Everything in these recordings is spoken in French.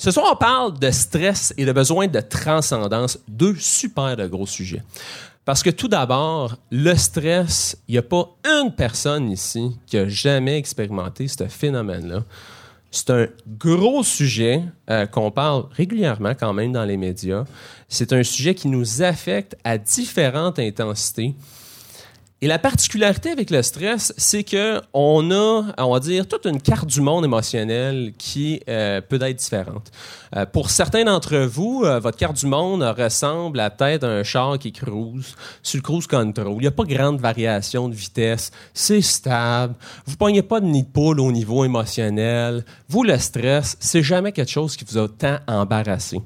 Ce soir, on parle de stress et de besoin de transcendance, deux super de gros sujets. Parce que tout d'abord, le stress, il n'y a pas une personne ici qui a jamais expérimenté ce phénomène-là. C'est un gros sujet euh, qu'on parle régulièrement quand même dans les médias. C'est un sujet qui nous affecte à différentes intensités. Et la particularité avec le stress, c'est que on a, on va dire, toute une carte du monde émotionnel qui euh, peut être différente. Euh, pour certains d'entre vous, euh, votre carte du monde ressemble à peut-être un char qui cruise sur le cruise control. Il n'y a pas grande variation de vitesse. C'est stable. Vous pognez pas de nid de poule au niveau émotionnel. Vous, le stress, c'est jamais quelque chose qui vous a tant embarrassé.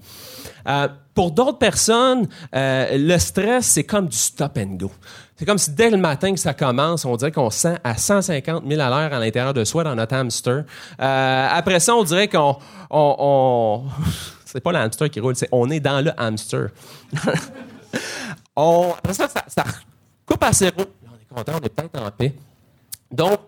pour d'autres personnes, le stress, c'est comme du stop and go. C'est comme si dès le matin que ça commence, on dirait qu'on sent à 150 000 à l'heure à l'intérieur de soi dans notre hamster. Euh, après ça, on dirait qu'on... On, c'est pas le hamster qui roule, c'est on est dans le hamster. on, après ça, ça, coupe à zéro. on est content, on est peut-être en paix. Donc,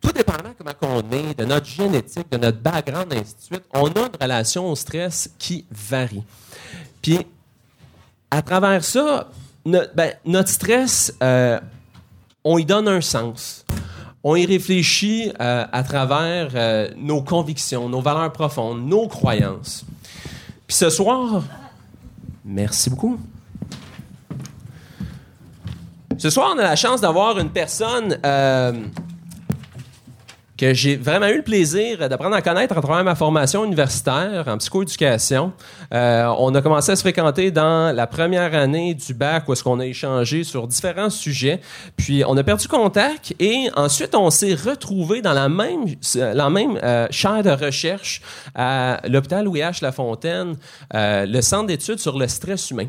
tout dépendant comment on est, de notre génétique, de notre background, et ainsi de suite, on a une relation au stress qui varie. Puis, à travers ça, ben, notre stress, euh, on y donne un sens. On y réfléchit euh, à travers euh, nos convictions, nos valeurs profondes, nos croyances. Puis ce soir, merci beaucoup. Ce soir, on a la chance d'avoir une personne que j'ai vraiment eu le plaisir d'apprendre à connaître à travers ma formation universitaire en psychoéducation. Euh, on a commencé à se fréquenter dans la première année du bac où est-ce qu'on a échangé sur différents sujets. Puis on a perdu contact et ensuite on s'est retrouvé dans la même la même euh, chaire de recherche à l'hôpital Louis H Lafontaine, euh, le centre d'études sur le stress humain.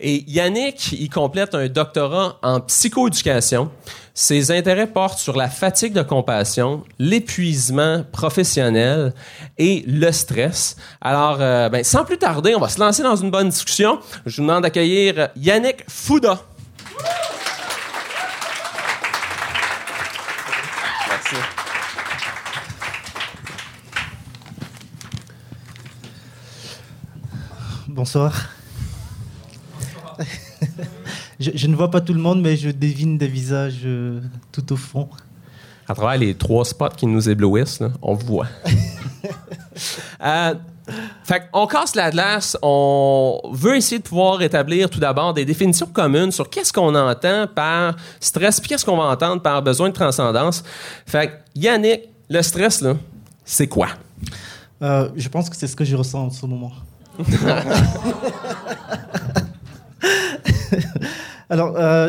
Et Yannick, il complète un doctorat en psychoéducation. Ses intérêts portent sur la fatigue de compassion, l'épuisement professionnel et le stress. Alors, euh, ben, sans plus tarder, on va se lancer dans une bonne discussion. Je vous demande d'accueillir Yannick Fouda. Merci. Bonsoir. Je, ne vois pas tout le monde, mais je devine des visages euh, tout au fond. À travers les trois spots qui nous éblouissent, on voit. euh, fait on casse la glace, on veut essayer de pouvoir établir tout d'abord des définitions communes sur qu'est-ce qu'on entend par stress, puis qu'est-ce qu'on va entendre par besoin de transcendance. Fait Yannick, le stress, là, c'est quoi? Euh, je pense que c'est ce que je ressens en ce moment. Alors, euh,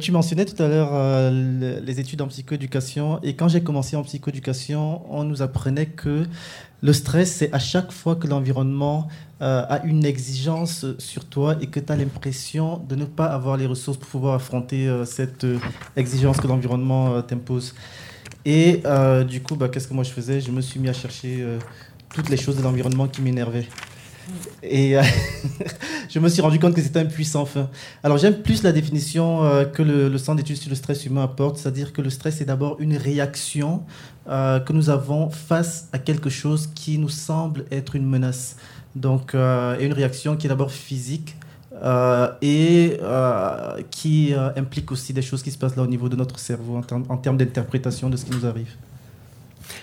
tu, mentionnais tout à l'heure euh, les études en psychoéducation. Et quand j'ai commencé en psychoéducation, on nous apprenait que le stress, c'est à chaque fois que l'environnement euh, a une exigence sur toi et que tu as l'impression de ne pas avoir les ressources pour pouvoir affronter cette exigence que l'environnement t'impose. Et du coup, bah, qu'est-ce que moi je faisais? Je me suis mis à chercher toutes les choses de l'environnement qui m'énervaient. Et euh, je me suis rendu compte que c'était un puissant fin. Alors j'aime plus la définition euh, que le, Centre d'études sur le stress humain apporte, c'est-à-dire que le stress est d'abord une réaction euh, que nous avons face à quelque chose qui nous semble être une menace. Donc, et une réaction qui est d'abord physique, et qui implique aussi des choses qui se passent là au niveau de notre cerveau en, en termes d'interprétation de ce qui nous arrive.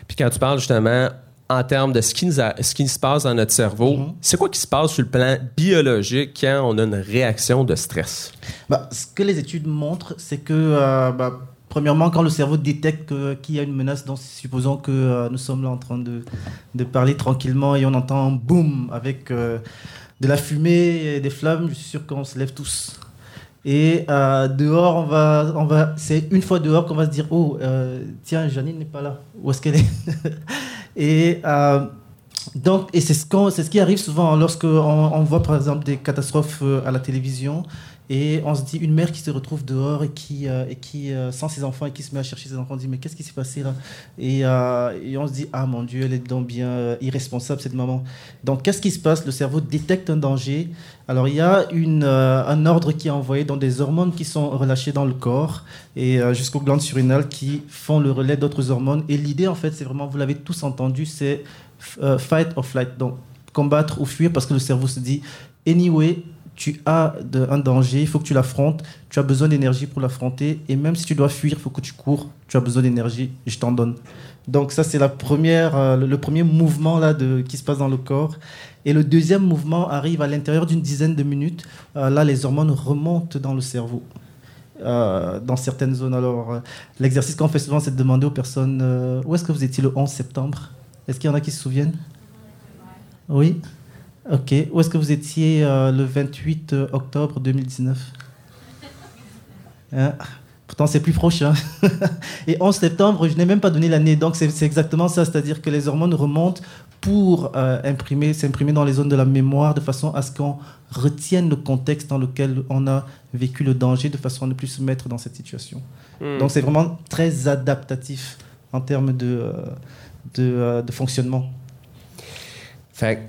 Puis quand tu parles justement en termes de ce qui, ce qui se passe dans notre cerveau. Mhm. C'est quoi qui se passe sur le plan biologique quand on a une réaction de stress? Bah, ce que les études montrent, c'est que, euh, bah, premièrement, quand le cerveau détecte qu'il y a une menace, donc supposons que euh, nous sommes là en train de, de, parler tranquillement et on entend boum avec euh, de la fumée et des flammes, je suis sûr qu'on se lève tous. Et dehors, on va, on va, c'est une fois dehors qu'on va se dire, oh, tiens, Janine n'est pas là. Où est-ce qu'elle est, Et euh, donc, et c'est ce, c'est ce qui arrive souvent lorsqu'on on voit par exemple des catastrophes euh, à la télévision et on se dit une mère qui se retrouve dehors et qui, euh, et qui sans ses enfants et qui se met à chercher ses enfants, on dit mais qu'est-ce qui s'est passé là? Et, et, on se dit ah mon Dieu elle est donc bien irresponsable cette maman. Donc qu'est-ce qui se passe? Le cerveau détecte un danger. Alors il y a une, un ordre qui est envoyé dans des hormones qui sont relâchées dans le corps et jusqu'aux glandes surrénales qui font le relais d'autres hormones. Et l'idée en fait c'est vraiment, vous l'avez tous entendu, c'est fight or flight. Donc combattre ou fuir parce que le cerveau se dit, anyway, tu as un danger, il faut que tu l'affrontes, tu as besoin d'énergie pour l'affronter, et même si tu dois fuir, il faut que tu cours, tu as besoin d'énergie, je t'en donne. Donc ça, c'est la première, euh, le, premier mouvement là, de, qui se passe dans le corps. Et le deuxième mouvement arrive à l'intérieur d'une dizaine de minutes. Euh, là, les hormones remontent dans le cerveau. euh, dans certaines zones. Alors, l'exercice qu'on fait souvent, c'est de demander aux personnes où est-ce que vous étiez le 11 septembre? Est-ce qu'il y en a qui se souviennent? Oui? Ok. Où est-ce que vous étiez euh, le 28 octobre 2019 Hein? Pourtant, c'est plus proche. hein. Et 11 septembre, je n'ai même pas donné l'année. Donc, c'est exactement ça. C'est-à-dire que les hormones remontent pour euh, imprimer, s'imprimer dans les zones de la mémoire de façon à ce qu'on retienne le contexte dans lequel on a vécu le danger, de façon à ne plus se mettre dans cette situation. Hmm. Donc, c'est vraiment très adaptatif en termes de, euh, de, euh, de fonctionnement. Fait que,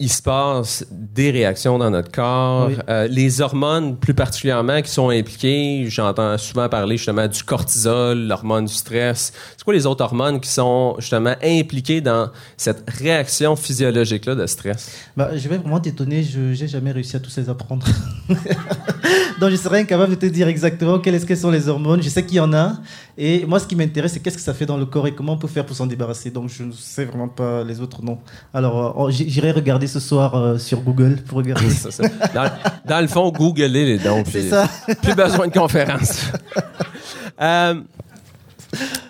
il se passe des réactions dans notre corps. Oui. Euh, les hormones, plus particulièrement, qui sont impliquées, j'entends souvent parler justement du cortisol, l'hormone du stress. C'est quoi les autres hormones qui sont justement impliquées dans cette réaction physiologique-là de stress? Bah, je vais vraiment t'étonner, je n'ai jamais réussi à tous les apprendre. Donc je serais incapable de te dire exactement quelles, quelles sont les hormones. Je sais qu'il y en a. Et moi, ce qui m'intéresse, c'est qu'est-ce que ça fait dans le corps et comment on peut faire pour s'en débarrasser. Donc je ne sais vraiment pas les autres noms. Alors euh, oh, j'irai regarder ce soir euh, sur Google pour regarder. Ça, ça. Dans, dans le fond, googlez les dons. c'est puis ça. Plus besoin de conférence. Euh,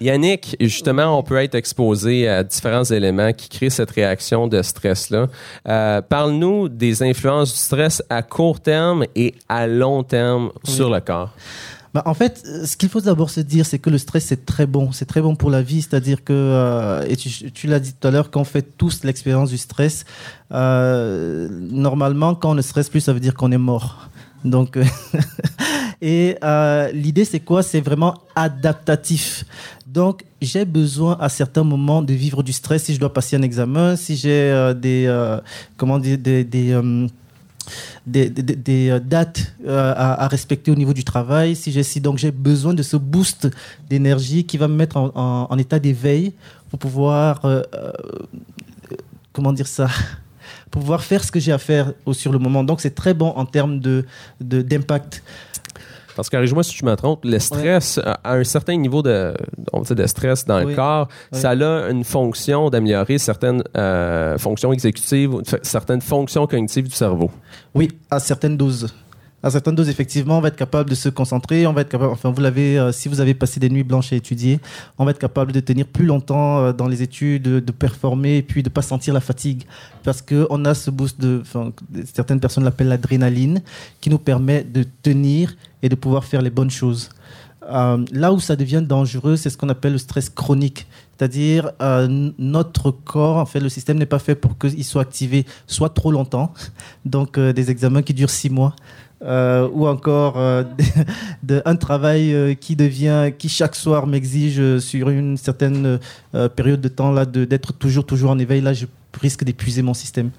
Yannick, justement, on peut être exposé à différents éléments qui créent cette réaction de stress-là. Euh, Parle-nous des influences du stress à court terme et à long terme sur le corps. Bah, en fait, euh, ce qu'il faut d'abord se dire, c'est que le stress, c'est très bon. C'est très bon pour la vie. C'est-à-dire que, euh, et tu, l'as dit tout à l'heure, qu'on fait tous l'expérience du stress. Euh, normalement, quand on ne stresse plus, ça veut dire qu'on est mort. Donc, euh, et euh, l'idée, c'est quoi? C'est vraiment adaptatif. Donc, j'ai besoin à certains moments de vivre du stress si je dois passer un examen, si j'ai euh, des, euh, comment dire, des, des, des, euh, dates euh, à, respecter au niveau du travail. Si j'ai donc j'ai besoin de ce boost d'énergie qui va me mettre en, état d'éveil pour pouvoir euh, comment dire ça pour pouvoir faire ce que j'ai à faire sur le moment. Donc c'est très bon en termes de- d'impact. Parce que, corrige-moi si je me trompe, le stress, à à un certain niveau de, on de stress dans le corps, Oui. ça a une fonction d'améliorer certaines euh, fonctions exécutives, certaines fonctions cognitives du cerveau. Oui, à certaines doses. À certaines doses, effectivement, on va être capable de se concentrer. On va être capable, enfin, vous l'avez, euh, si vous avez passé des nuits blanches à étudier, on va être capable de tenir plus longtemps euh, dans les études, de, de performer, et puis de pas sentir la fatigue, parce que on a ce boost de, certaines personnes l'appellent l'adrénaline, qui nous permet de tenir et de pouvoir faire les bonnes choses. Euh, là où ça devient dangereux, c'est ce qu'on appelle le stress chronique. C'est-à-dire, euh, notre corps, en fait, le système n'est pas fait pour qu'il soit activé soit trop longtemps, donc euh, des examens qui durent six mois, euh, ou encore un travail qui devient, qui chaque soir m'exige sur une certaine période de temps là d'être toujours, toujours en éveil. Là, je risque d'épuiser mon système.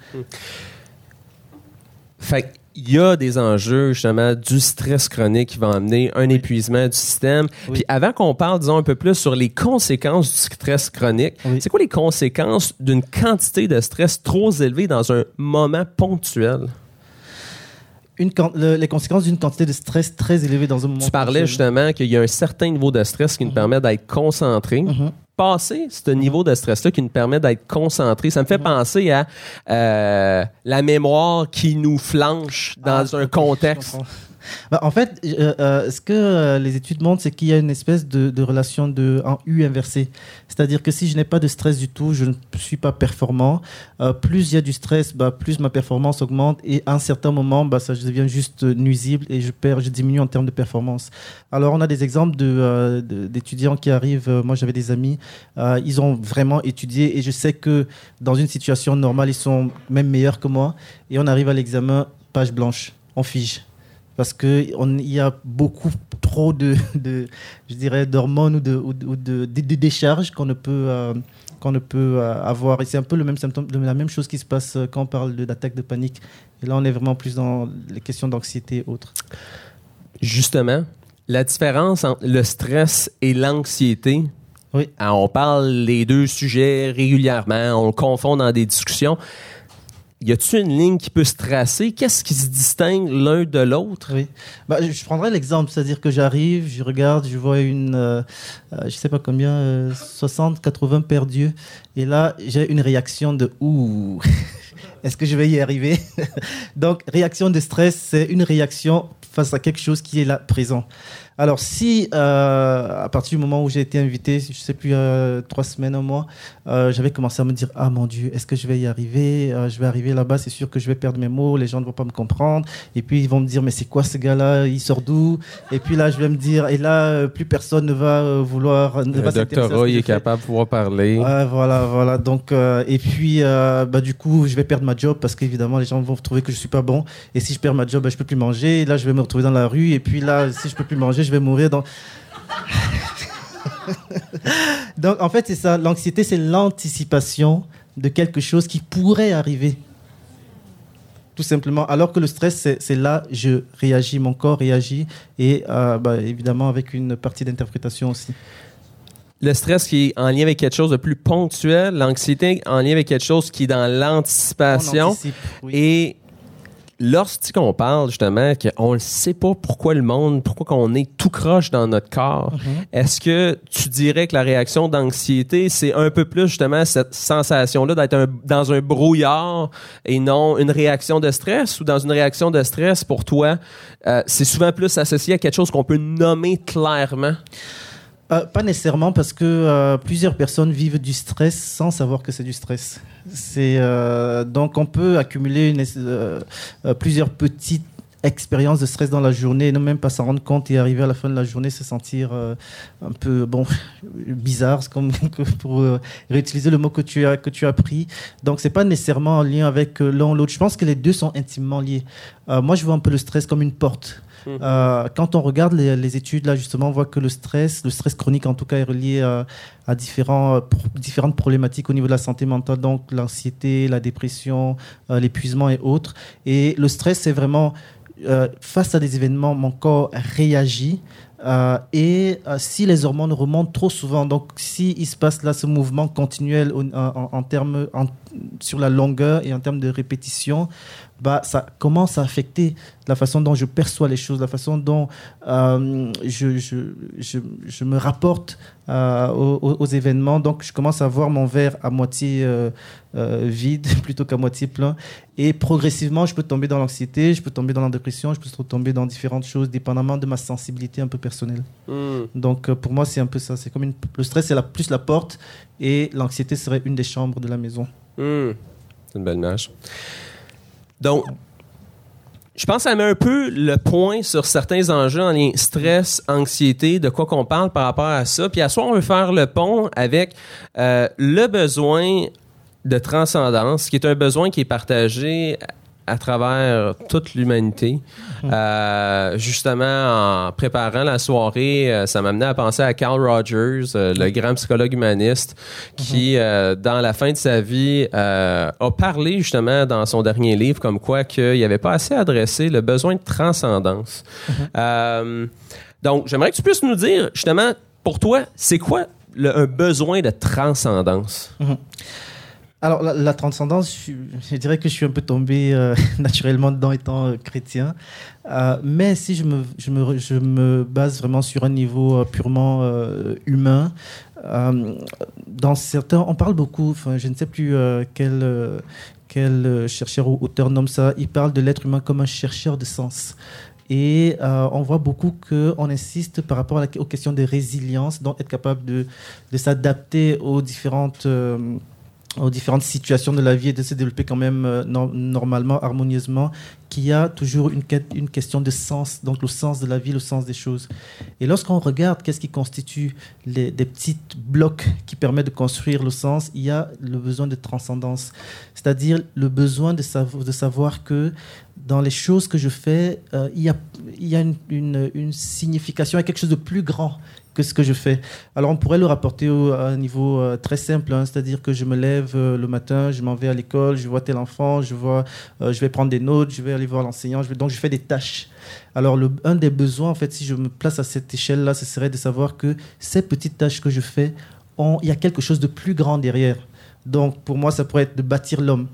Fait il y a des enjeux justement du stress chronique qui va amener un épuisement du système. Oui. Puis avant qu'on parle, disons, un peu plus sur les conséquences du stress chronique, Oui. c'est quoi les conséquences d'une quantité de stress trop élevée dans un moment ponctuel? Une, le- les conséquences d'une quantité de stress très élevée dans un moment. Tu parlais justement qu'il y a un certain niveau de stress qui nous permet d'être concentré. Mhm. Passer ce niveau de stress-là qui nous permet d'être concentré, ça me fait penser à euh, la mémoire qui nous flanche dans Ah, un contexte. Bah, en fait, euh, euh, ce que euh, les études montrent, c'est qu'il y a une espèce de, relation de, en U inversé. C'est-à-dire que si je n'ai pas de stress du tout, je ne suis pas performant. Euh, plus il y a du stress, bah, plus ma performance augmente. Et à un certain moment, bah, ça devient juste euh, nuisible et je perds, je diminue en termes de performance. Alors, on a des exemples euh, de- d'étudiants qui arrivent. euh, moi, j'avais des amis. euh, ils ont vraiment étudié et je sais que dans une situation normale, ils sont même meilleurs que moi. Et on arrive à l'examen, page blanche, on fige parce que on- il y a beaucoup trop de, de je dirais d'hormones ou de, ou de, ou de- de- de décharges qu'on ne peut euh, qu'on ne peut euh, avoir et c'est un peu le même symptôme la même chose qui se passe euh, quand on parle d'attaque de panique et là on est vraiment plus dans les questions d'anxiété et autres Justement, la différence entre le stress et l'anxiété, Oui. hein, on parle les deux sujets régulièrement, on le confond dans des discussions. Y a-t-il une ligne qui peut se tracer? Qu'est-ce qui se distingue l'un de l'autre? Oui. Bah, je prendrais l'exemple, c'est-à-dire que j'arrive, je regarde, je vois une, euh, euh, je sais pas combien, 60, 80 paires d'yeux. Et là, j'ai une réaction de ouh, est-ce que je vais y arriver Donc, réaction de stress, c'est une réaction face à quelque chose qui est là présent. Alors, si euh, à partir du moment où j'ai été invité, je ne sais plus, euh, trois semaines, un mois, euh, j'avais commencé à me dire Ah mon Dieu, est-ce que je vais y arriver? Je vais arriver là-bas, c'est sûr que je vais perdre mes mots, les gens ne vont pas me comprendre. Et puis, ils vont me dire Mais c'est quoi ce gars-là? Il sort d'où? Et puis là, je vais me dire Et là, plus personne ne va vouloir. Ne Le doctorat, il est capable de pouvoir parler. voilà, voilà. Donc, et puis, bah, du coup, je vais perdre ma job parce qu'évidemment, les gens vont trouver que je ne suis pas bon. Et si je perds ma job, bah, je ne peux plus manger. Et là, je vais me retrouver dans la rue. Et puis là, si je ne peux plus manger, je vais mourir. Donc, en fait, c'est ça. L'anxiété, c'est l'anticipation de quelque chose qui pourrait arriver. Tout simplement. Alors que le stress, c'est là, je réagis, mon corps réagit, et euh, bah, évidemment avec une partie d'interprétation aussi. Le stress qui est en lien avec quelque chose de plus ponctuel, l'anxiété en lien avec quelque chose qui est dans l'anticipation. Et lorsqu'on parle justement qu'on ne sait pas pourquoi le monde, pourquoi qu'on est tout croche dans notre corps, mhm. est-ce que tu dirais que la réaction d'anxiété, c'est un peu plus justement cette sensation-là d'être dans un brouillard et non une réaction de stress? Ou dans une réaction de stress pour toi, euh, c'est souvent plus associé à quelque chose qu'on peut nommer clairement? Euh, pas nécessairement parce que euh, plusieurs personnes vivent du stress sans savoir que c'est du stress. C'est euh, donc on peut accumuler une, plusieurs petites expériences de stress dans la journée et ne même pas s'en rendre compte et arriver à la fin de la journée se sentir un peu bon bizarre comme pour réutiliser le mot que tu as que tu as pris. Donc c'est pas nécessairement en lien avec l'un ou l'autre. Je pense que les deux sont intimement liés. moi je vois un peu le stress comme une porte. Mhm. Euh, quand on regarde les, études, là, justement, on voit que le stress, le stress chronique en tout cas, est relié euh, à, différents, différentes problématiques au niveau de la santé mentale, donc l'anxiété, la dépression, euh, l'épuisement et autres. Et le stress, c'est vraiment face à des événements, mon corps réagit. et si les hormones remontent trop souvent, donc si se passe là ce mouvement continuel en termes sur la longueur et en termes de répétition, bah, ça commence à affecter la façon dont je perçois les choses, la façon dont euh, je, je, je, je, me rapporte euh, aux, événements. Donc, je commence à voir mon verre à moitié euh, vide plutôt qu'à moitié plein. Et progressivement, je peux tomber dans l'anxiété, je peux tomber dans la dépression, je peux tomber dans différentes choses, dépendamment de ma sensibilité un peu personnelle. Hmm. Donc, pour moi, c'est un peu ça. C'est comme une, le stress, c'est la, plus la porte, et l'anxiété serait une des chambres de la maison. Hmm. C'est une belle image. Donc, je pense que ça met un peu le point sur certains enjeux en lien stress, anxiété, de quoi qu'on parle par rapport à ça. Puis à soi, on veut faire le pont avec euh, le besoin de transcendance, qui est un besoin qui est partagé à travers toute l'humanité. Mhm. Euh, justement, en préparant la soirée, euh, ça m'a amené à penser à Carl Rogers, euh, le grand psychologue humaniste, qui, mhm. dans la fin de sa vie, a parlé justement dans son dernier livre comme quoi qu'il avait pas assez adressé le besoin de transcendance. Mhm. donc, j'aimerais que tu puisses nous dire, justement, pour toi, c'est quoi le, un besoin de transcendance? Alors, la, transcendance, je, dirais que je suis un peu tombé euh, naturellement dedans étant euh, chrétien. Euh, mais si je me, je, me, je me, base vraiment sur un niveau purement humain, dans certains, on parle beaucoup, je ne sais plus quel, quel chercheur ou auteur nomme ça, il parle de l'être humain comme un chercheur de sens. Et on voit beaucoup qu'on insiste par rapport aux questions de résilience, donc être capable de, de s'adapter aux différentes aux différentes situations de la vie et de se développer quand même euh, normalement, harmonieusement, qu'il y a toujours une, question de sens, donc le sens de la vie, le sens des choses. Et lorsqu'on regarde qu'est-ce qui constitue les, des petits blocs qui permettent de construire le sens, il y a le besoin de transcendance, c'est-à-dire le besoin de, savoir, que dans les choses que je fais, euh, il y a, une, une signification, il y a quelque chose de plus grand que ce que je fais. Alors on pourrait le rapporter à un niveau euh, très simple, hein, c'est-à-dire que je me lève euh, le matin, je m'en vais à l'école, je vois tel enfant, je, vois, euh, je vais prendre des notes, je vais aller voir l'enseignant, donc je fais des tâches. Alors un des besoins, en fait, si je me place à cette échelle-là, ce serait de savoir que ces petites tâches que je fais, il y a quelque chose de plus grand derrière. Donc pour moi, ça pourrait être de bâtir l'homme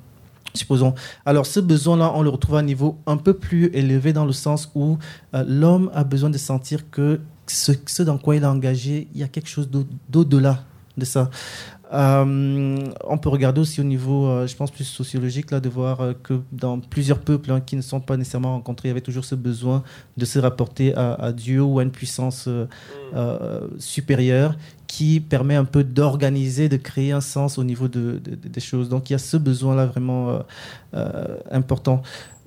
Supposons. Alors, ce besoin-là, on le retrouve à un niveau un peu plus élevé dans le sens où l'homme a besoin de sentir que ce, ce dans quoi il est engagé, il y a quelque chose d'au- d'au-delà de ça. Euh, on peut regarder aussi au niveau, euh, je pense, plus sociologique, là, de voir euh, que dans plusieurs peuples hein, qui ne sont pas nécessairement rencontrés, il y avait toujours ce besoin de se rapporter à, à Dieu ou à une puissance euh, supérieure qui permet un peu d'organiser, de créer un sens au niveau de, de- de- des choses. Donc il y a ce besoin-là vraiment important.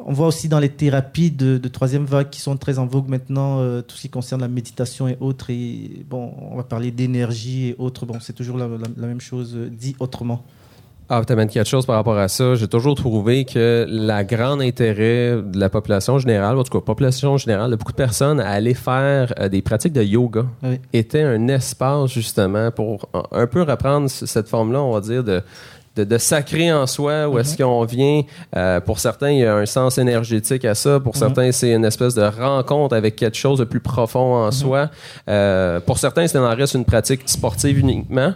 On voit aussi dans les thérapies de, de troisième vague qui sont très en vogue maintenant, euh, tout ce qui concerne la méditation et autres. Et bon, on va parler d'énergie et autres. Bon, c'est toujours la, la- la même chose, euh, dit autrement. Ah, tu amènes quelque chose par rapport à ça. J'ai toujours trouvé que la grande intérêt de la population générale, en tout cas, population générale, de beaucoup de personnes à aller faire euh, des pratiques de yoga Oui. était un espace justement pour un, un peu reprendre cette forme-là, on va dire, de, de, de sacré en soi, où est-ce qu'on vient, euh, pour certains, il y a un sens énergétique à ça, pour Mhm. certains, c'est une espèce de rencontre avec quelque chose de plus profond en soi. Euh, pour certains, c'est en reste une pratique sportive uniquement.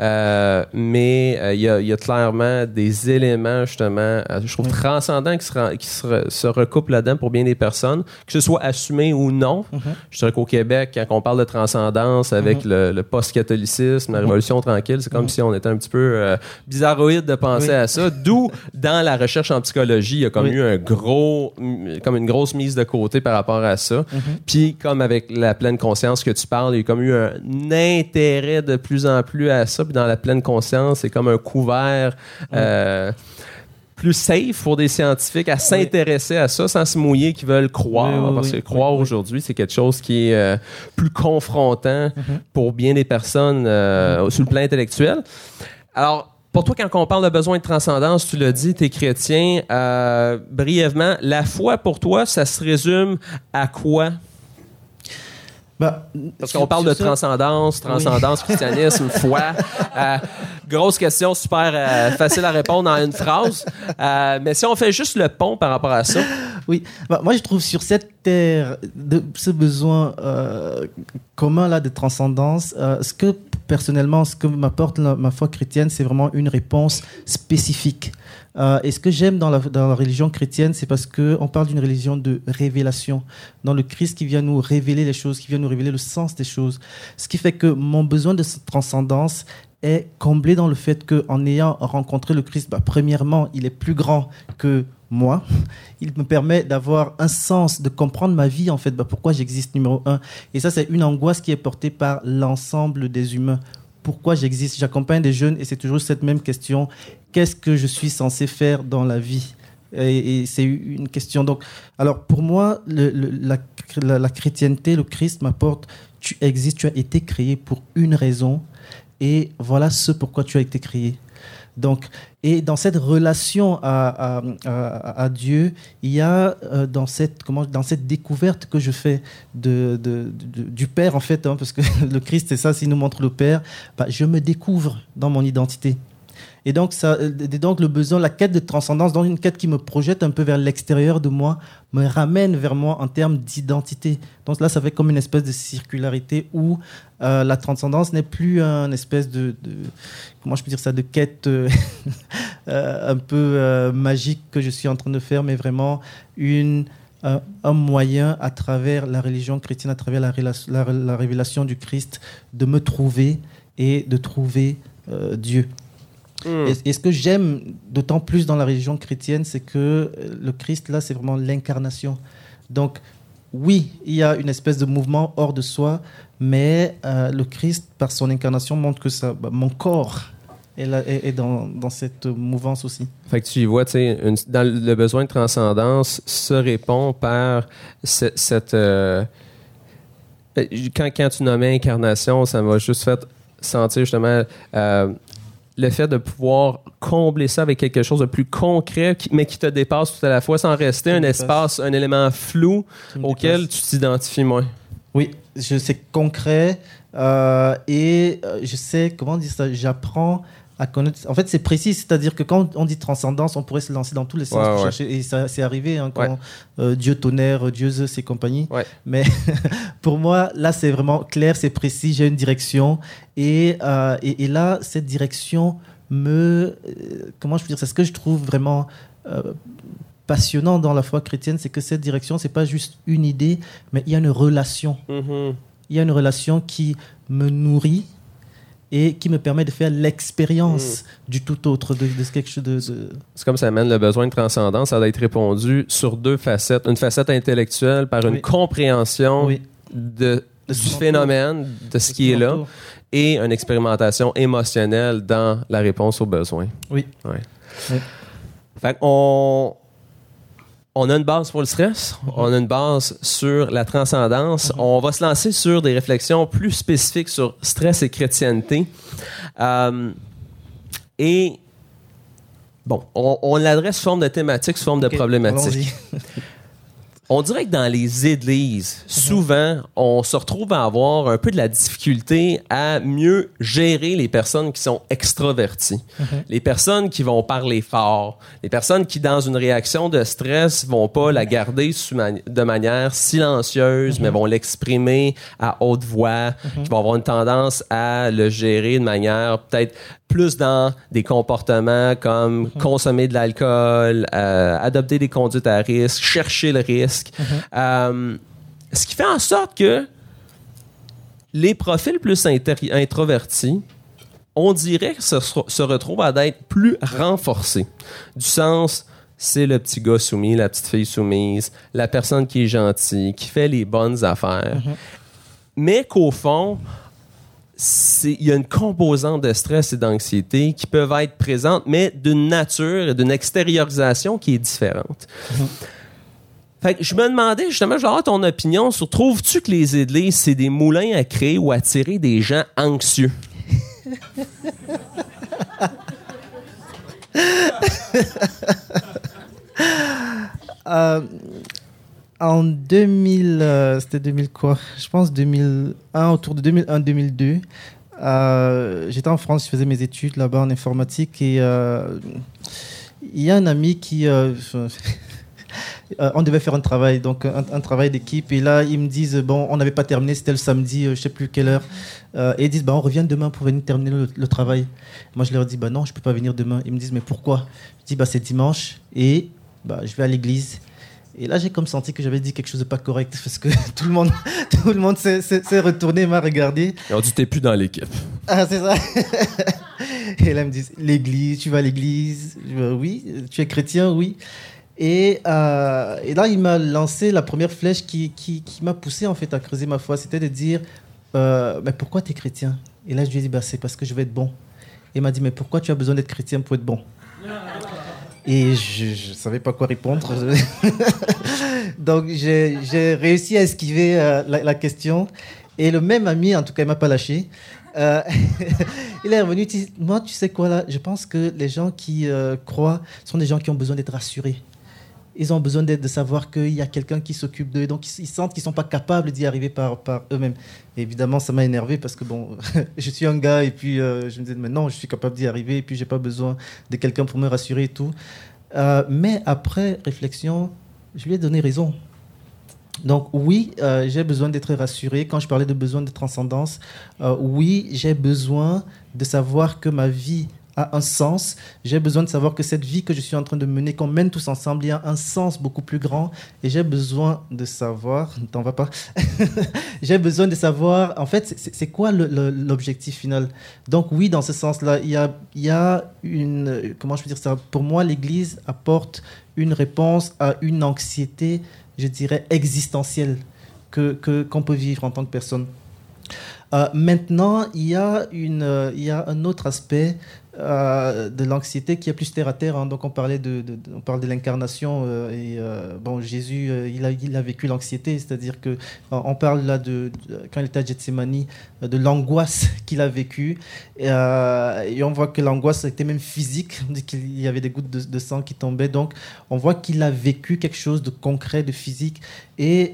Euh, mais il y, a, il y a clairement des éléments, justement, je trouve, transcendants qui, se, qui se, re- se recoupent là-dedans pour bien des personnes, que ce soit assumé ou non. Mhm. Je dirais qu'au Québec, quand on parle de transcendance avec le, le post-catholicisme, la Mhm. Révolution tranquille, c'est comme Mhm. si on était un petit peu euh, de penser Oui. à ça. D'où, dans la recherche en psychologie, il y a comme Oui. eu un gros, comme une grosse mise de côté par rapport à ça. Mhm. Puis, comme avec la pleine conscience que tu parles, il y a comme eu un intérêt de plus en plus à ça. Puis, dans la pleine conscience, c'est comme un couvert euh, plus safe pour des scientifiques à s'intéresser à ça sans se mouiller qui veulent croire. Oui, oui, parce que croire aujourd'hui, c'est quelque chose qui est euh, plus confrontant pour bien des personnes euh, sur le plan intellectuel. Alors, pour toi, quand on parle de besoin de transcendance, tu l'as dit, tu es chrétien. euh, brièvement, la foi pour toi, ça se résume à quoi? Bah, Parce qu'on parle de ça- transcendance, transcendance, christianisme, foi. Euh, grosse question, super euh, facile à répondre en une phrase. Euh, mais si on fait juste le pont par rapport à ça, Oui, Bah, moi je trouve sur cette terre, de, ce besoin commun là de transcendance, ce que personnellement, ce que m'apporte ma foi chrétienne, c'est vraiment une réponse spécifique. Euh, et ce que j'aime dans la, religion chrétienne, c'est parce que on parle d'une religion de révélation, dans le Christ qui vient nous révéler les choses, qui vient nous révéler le sens des choses. Ce qui fait que mon besoin de transcendance est comblé dans le fait que en ayant rencontré le Christ, bah, premièrement, il est plus grand que moi. Il me permet d'avoir un sens, de comprendre ma vie en fait, bah, pourquoi j'existe numéro un? Et ça, c'est une angoisse qui est portée par l'ensemble des humains. Pourquoi j'existe? J'accompagne des jeunes et c'est toujours cette même question. Qu'est-ce que je suis censé faire dans la vie? Et, c'est une question. Donc, alors pour moi, la, la- la chrétienté, le Christ m'apporte. Tu existes, tu as été créé pour une raison, et voilà ce pourquoi tu as été créé. Donc, et dans cette relation à, Dieu, il y a euh, dans cette comment dans cette découverte que je fais de- du Père en fait, hein, parce que le Christ c'est ça, s'il nous montre le Père, bah, je me découvre dans mon identité. Et donc, ça, et donc le besoin, la quête de transcendance, dans une quête qui me projette un peu vers l'extérieur de moi, me ramène vers moi en termes d'identité. Donc là, ça fait comme une espèce de circularité où euh, la transcendance n'est plus un espèce de, comment je peux dire ça, de quête euh, euh, un peu magique que je suis en train de faire, mais vraiment une un, moyen à travers la religion chrétienne, à travers la, révélation du Christ, de me trouver et de trouver Dieu. Hmm. Et, et ce que j'aime d'autant plus dans la religion chrétienne, c'est que euh, le Christ, là, c'est vraiment l'incarnation. Donc, oui, il y a une espèce de mouvement hors de soi, mais euh, le Christ, par son incarnation, montre que ça, bah, mon corps est, là- est- est dans, dans cette mouvance aussi. Fait que tu y vois, tu sais, dans le besoin de transcendance se répond par ce- cette. euh, euh, quand, quand tu nommais incarnation, ça m'a juste fait sentir justement euh, le fait de pouvoir combler ça avec quelque chose de plus concret, mais qui te dépasse tout à la fois sans rester un dépasse. espace, un élément flou auquel dépasse. tu t'identifies moins. Oui, je sais concret euh, et euh, je sais, comment dire ça, j'apprends à connaître. En fait, c'est précis, c'est-à-dire que quand on dit transcendance, on pourrait se lancer dans tous les sens Ouais, pour ouais. chercher. Et ça, c'est arrivé hein, quand Ouais. euh, Dieu tonnerre, Dieu Zeus et compagnie. Mais pour moi, là, c'est vraiment clair, c'est précis, j'ai une direction. Et, euh, et, et là, cette direction me. euh, comment je peux dire C'est ce que je trouve vraiment passionnant dans la foi chrétienne, c'est que cette direction, c'est pas juste une idée, mais il y a une relation. Mhm. Il y a une relation qui me nourrit et qui me permet de faire l'expérience du tout autre, de, de quelque chose de, de- C'est comme ça amène le besoin de transcendance, ça doit être répondu sur deux facettes. Une facette intellectuelle par une Oui. compréhension Oui. de, De du phénomène, de ce qui est là, et une expérimentation émotionnelle dans la réponse aux besoins. Oui. Ouais. Oui. Fait qu'on on a une base pour le stress, on a une base sur la transcendance. On va se lancer sur des réflexions plus spécifiques sur stress et chrétienté. Euh, et bon, on, on l'adresse sous forme de thématique, sous forme de Ok, problématique. allons-y. On dirait que dans les églises, souvent, on se retrouve à avoir un peu de la difficulté à mieux gérer les personnes qui sont extroverties. Les personnes qui vont parler fort. Les personnes qui, dans une réaction de stress, vont pas la garder mani- de manière silencieuse, mais vont l'exprimer à haute voix, qui vont avoir une tendance à le gérer de manière peut-être plus dans des comportements comme consommer de l'alcool, euh, adopter des conduites à risque, chercher le risque. Euh, ce qui fait en sorte que les profils plus inter- introvertis, on dirait que se, se retrouvent à être plus renforcés. Du sens, c'est le petit gars soumis, la petite fille soumise, la personne qui est gentille, qui fait les bonnes affaires. Mais qu'au fond, il y a une composante de stress et d'anxiété qui peuvent être présentes, mais d'une nature et d'une extériorisation qui est différente. Fait que je me demandais justement, je avoir ton opinion sur trouves-tu que les églises, c'est des moulins à créer ou attirer des gens anxieux? Euh, en 2000, euh, c'était 2000 quoi? Je pense 2001, autour de 2001-2002. euh, J'étais en France, je faisais mes études là-bas en informatique et euh, il y a un ami qui... on devait faire un travail, donc un, travail d'équipe. Et là, ils me disent, bon, on n'avait pas terminé, c'était le samedi, je sais plus quelle heure. Et ils disent, bah, on revient demain pour venir terminer le, le travail. Moi, je leur dis, bah non, je peux pas venir demain. Ils me disent, mais pourquoi? Je dis, bah c'est dimanche et bah, je vais à l'église. Et là, j'ai comme senti que j'avais dit quelque chose de pas correct parce que tout le monde, tout le monde s'est- retourné, m'a regardé. Ont dit t'es plus dans l'équipe. Ah, c'est ça. et là, ils me disent L'église, tu vas à l'église Oui. Tu es chrétien Oui. Et, euh, et là, il m'a lancé la première flèche qui, qui, qui m'a poussé en fait à creuser ma foi. C'était de dire euh, Mais pourquoi tu es chrétien? Et là, je lui ai dit bah, C'est parce que je vais être bon. Et il m'a dit Mais pourquoi tu as besoin d'être chrétien pour être bon? Et je ne savais pas quoi répondre. Donc, j'ai réussi à esquiver euh, la, question. Et le même ami, en tout cas, il m'a pas lâché. Euh, il est revenu, dit, moi, tu sais quoi là, je pense que les gens qui euh, croient sont des gens qui ont besoin d'être rassurés. Ils ont besoin d'être, de savoir qu'il y a quelqu'un qui s'occupe d'eux. Donc, ils, sentent qu'ils ne sont pas capables d'y arriver par, eux-mêmes. Évidemment, ça m'a énervé parce que, bon, je suis un gars et puis euh, je me disais, mais non, je suis capable d'y arriver et puis j'ai pas besoin de quelqu'un pour me rassurer et tout. Euh, mais après réflexion, je lui ai donné raison. Donc oui, euh, j'ai besoin d'être rassuré. Quand je parlais de besoin de transcendance, oui, j'ai besoin de savoir que ma vie a un sens. J'ai besoin de savoir que cette vie que je suis en train de mener, qu'on mène tous ensemble, il y a un sens beaucoup plus grand. Et j'ai besoin de savoir, ne t'en va pas, j'ai besoin de savoir, en fait, c'est quoi l'objectif final? Donc oui, dans ce sens-là, il y a, il y a une, comment je peux dire ça, pour moi, l'Église apporte une réponse à une anxiété, je dirais, existentielle que que- qu'on peut vivre en tant que personne. Euh, maintenant, il y, a une, il y a un autre aspect euh, de l'anxiété qui est plus terre à terre. hein. Donc, on parlait de, de- on parle de l'incarnation euh, et euh, bon, Jésus, il, a, il a vécu l'anxiété, c'est-à-dire que on parle là de, quand il était à Gethsemane, de l'angoisse qu'il a vécue et, et on voit que l'angoisse était même physique, qu'il y avait des gouttes de, sang qui tombaient. Donc, on voit qu'il a vécu quelque chose de concret, de physique et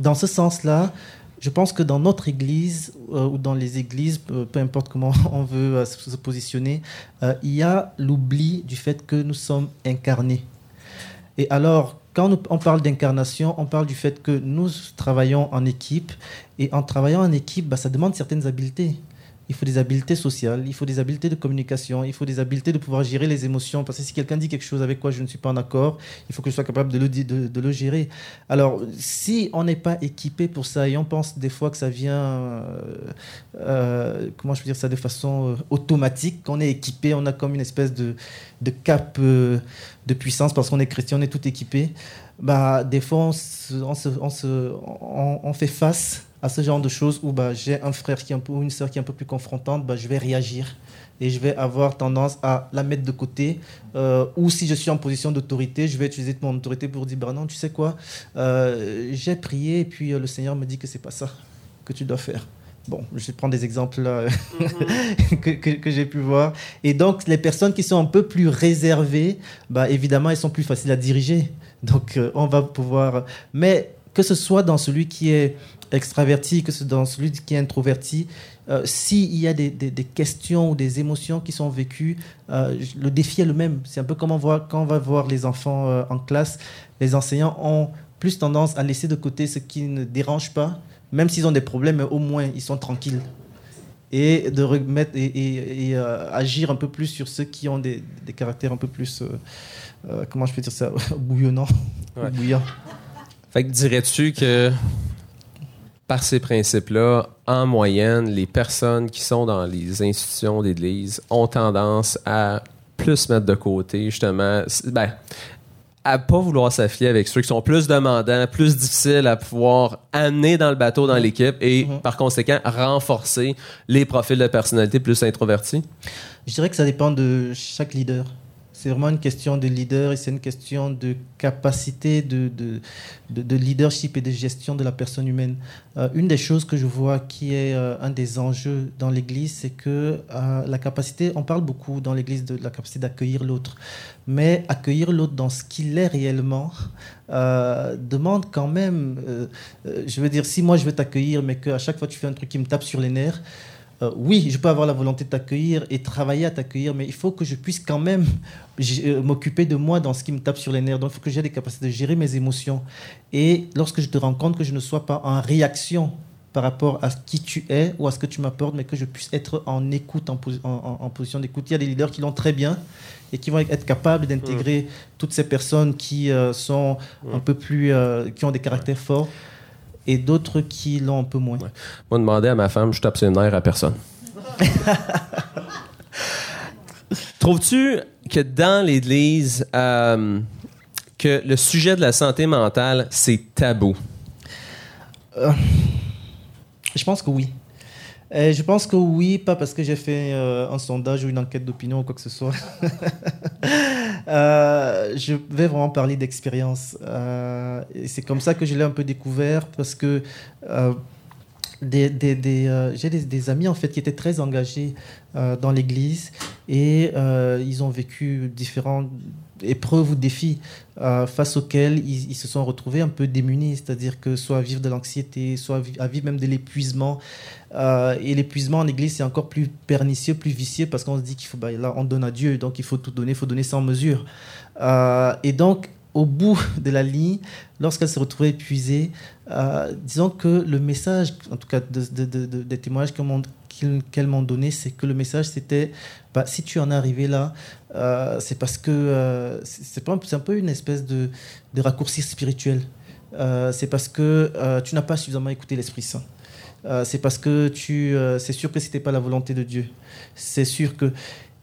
dans ce sens-là, je pense que dans notre église euh, ou dans les églises, peu, importe comment on veut euh, se positionner, euh, il y a l'oubli du fait que nous sommes incarnés. Et alors, quand on parle d'incarnation, on parle du fait que nous travaillons en équipe. Et en travaillant en équipe, bah, ça demande certaines habiletés. Il faut des habiletés sociales, il faut des habiletés de communication, il faut des habiletés de pouvoir gérer les émotions. Parce que si quelqu'un dit quelque chose avec quoi je ne suis pas en accord, il faut que je sois capable de le, de, le gérer. Alors, si on n'est pas équipé pour ça et on pense des fois que ça vient, euh, euh, comment je peux dire ça, de façon euh, automatique, qu'on est équipé, on a comme une espèce de, de cap de puissance parce qu'on est chrétien, on est tout équipé. Bah, des fois, on, se, on, se, on fait face à ce genre de choses où bah, j'ai un frère qui est un peu, ou une sœur qui est un peu plus confrontante, bah, je vais réagir et je vais avoir tendance à la mettre de côté. Euh, ou si je suis en position d'autorité, je vais utiliser mon autorité pour dire bah non, tu sais quoi, euh, j'ai prié et puis euh, le Seigneur me dit que c'est pas ça que tu dois faire. Bon, je vais prendre des exemples mm-hmm. que, que, que j'ai pu voir. Et donc, les personnes qui sont un peu plus réservées, bah, évidemment, elles sont plus faciles à diriger. Donc, on va pouvoir. Mais que ce soit dans celui qui est extraverti que dans celui qui est introverti, euh, s'il y a des, questions ou des émotions qui sont vécues, euh, le défi est le même. C'est un peu comme on voit, quand on va voir les enfants euh, en classe, les enseignants ont plus tendance à laisser de côté ce qui ne dérange pas, même s'ils ont des problèmes, au moins ils sont tranquilles. Et de remettre et, agir un peu plus sur ceux qui ont des, caractères un peu plus, comment je peux dire ça, bouillonnants, bouillants. Fait que dirais-tu que par ces principes-là, en moyenne, les personnes qui sont dans les institutions d'église ont tendance à plus mettre de côté, justement, ben, à pas vouloir s'affier avec ceux qui sont plus demandants, plus difficiles à pouvoir amener dans le bateau, dans l'équipe, et mm-hmm. par conséquent, renforcer les profils de personnalité plus introvertis? Je dirais que ça dépend de chaque leader. C'est vraiment une question de leader et c'est une question de capacité de, de, de, leadership et de gestion de la personne humaine. Euh, une des choses que je vois qui est euh, un des enjeux dans l'Église, c'est que euh, la capacité, on parle beaucoup dans l'Église de la capacité d'accueillir l'autre, mais accueillir l'autre dans ce qu'il est réellement demande quand même, je veux dire, si moi je veux t'accueillir, mais qu'à chaque fois tu fais un truc qui me tape sur les nerfs, euh, oui, je peux avoir la volonté de t'accueillir et travailler à t'accueillir, mais il faut que je puisse quand même euh, m'occuper de moi dans ce qui me tape sur les nerfs. Donc, il faut que j'ai des capacités de gérer mes émotions. Et lorsque je te rends compte que je ne sois pas en réaction par rapport à qui tu es ou à ce que tu m'apportes, mais que je puisse être en écoute, en, position d'écoute. Il y a des leaders qui l'ont très bien et qui vont être capables d'intégrer mmh. toutes ces personnes qui euh, sont mmh. un peu plus, qui ont des caractères forts et d'autres qui l'ont un peu moins. Moi, demander à ma femme, je tape sur nerfs à personne. Trouves-tu que dans l'Église, euh, que le sujet de la santé mentale, c'est tabou? Euh, je pense que oui. Euh, je pense que oui, pas parce que j'ai fait un sondage ou une enquête d'opinion ou quoi que ce soit. Euh, je vais vraiment parler d'expérience. Euh, c'est comme ça que je l'ai un peu découvert parce que euh, j'ai des, amis en fait qui étaient très engagés dans l'Église et ils ont vécu différentes épreuves ou défis face auxquels ils, se sont retrouvés un peu démunis, c'est-à-dire que soit à vivre de l'anxiété, soit à vivre même de l'épuisement. et l'épuisement en Église, c'est encore plus pernicieux, plus vicieux, parce qu'on se dit qu'il faut, bah, là, on donne à Dieu, donc il faut tout donner, il faut donner sans mesure. et donc, au bout de la ligne, lorsqu'elle se retrouvait épuisée, euh, disons que le message, en tout cas des témoignages qu'elles m'ont donné, c'est que le message c'était bah, si tu en es arrivé là, euh, c'est parce que euh, c'est un peu une espèce de, raccourci spirituel. c'est parce que tu n'as pas suffisamment écouté l'Esprit Saint. c'est parce que tu, c'est sûr que c'était pas la volonté de Dieu. C'est sûr que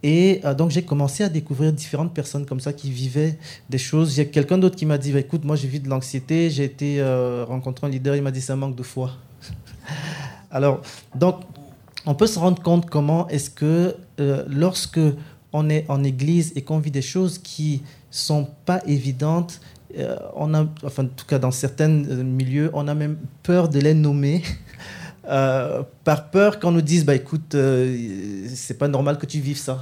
et euh, donc, j'ai commencé à découvrir différentes personnes comme ça qui vivaient des choses. J'ai quelqu'un d'autre qui m'a dit bah, Écoute, moi, j'ai vu de l'anxiété. J'ai été euh, rencontrer un leader. Il m'a dit Ça manque de foi. Alors, donc, on peut se rendre compte comment est-ce que euh, lorsque on est en église et qu'on vit des choses qui sont pas évidentes, on a, enfin, en tout cas, dans certains milieux, on a même peur de les nommer. Euh, par peur qu'on nous dise bah écoute euh, c'est pas normal que tu vives ça.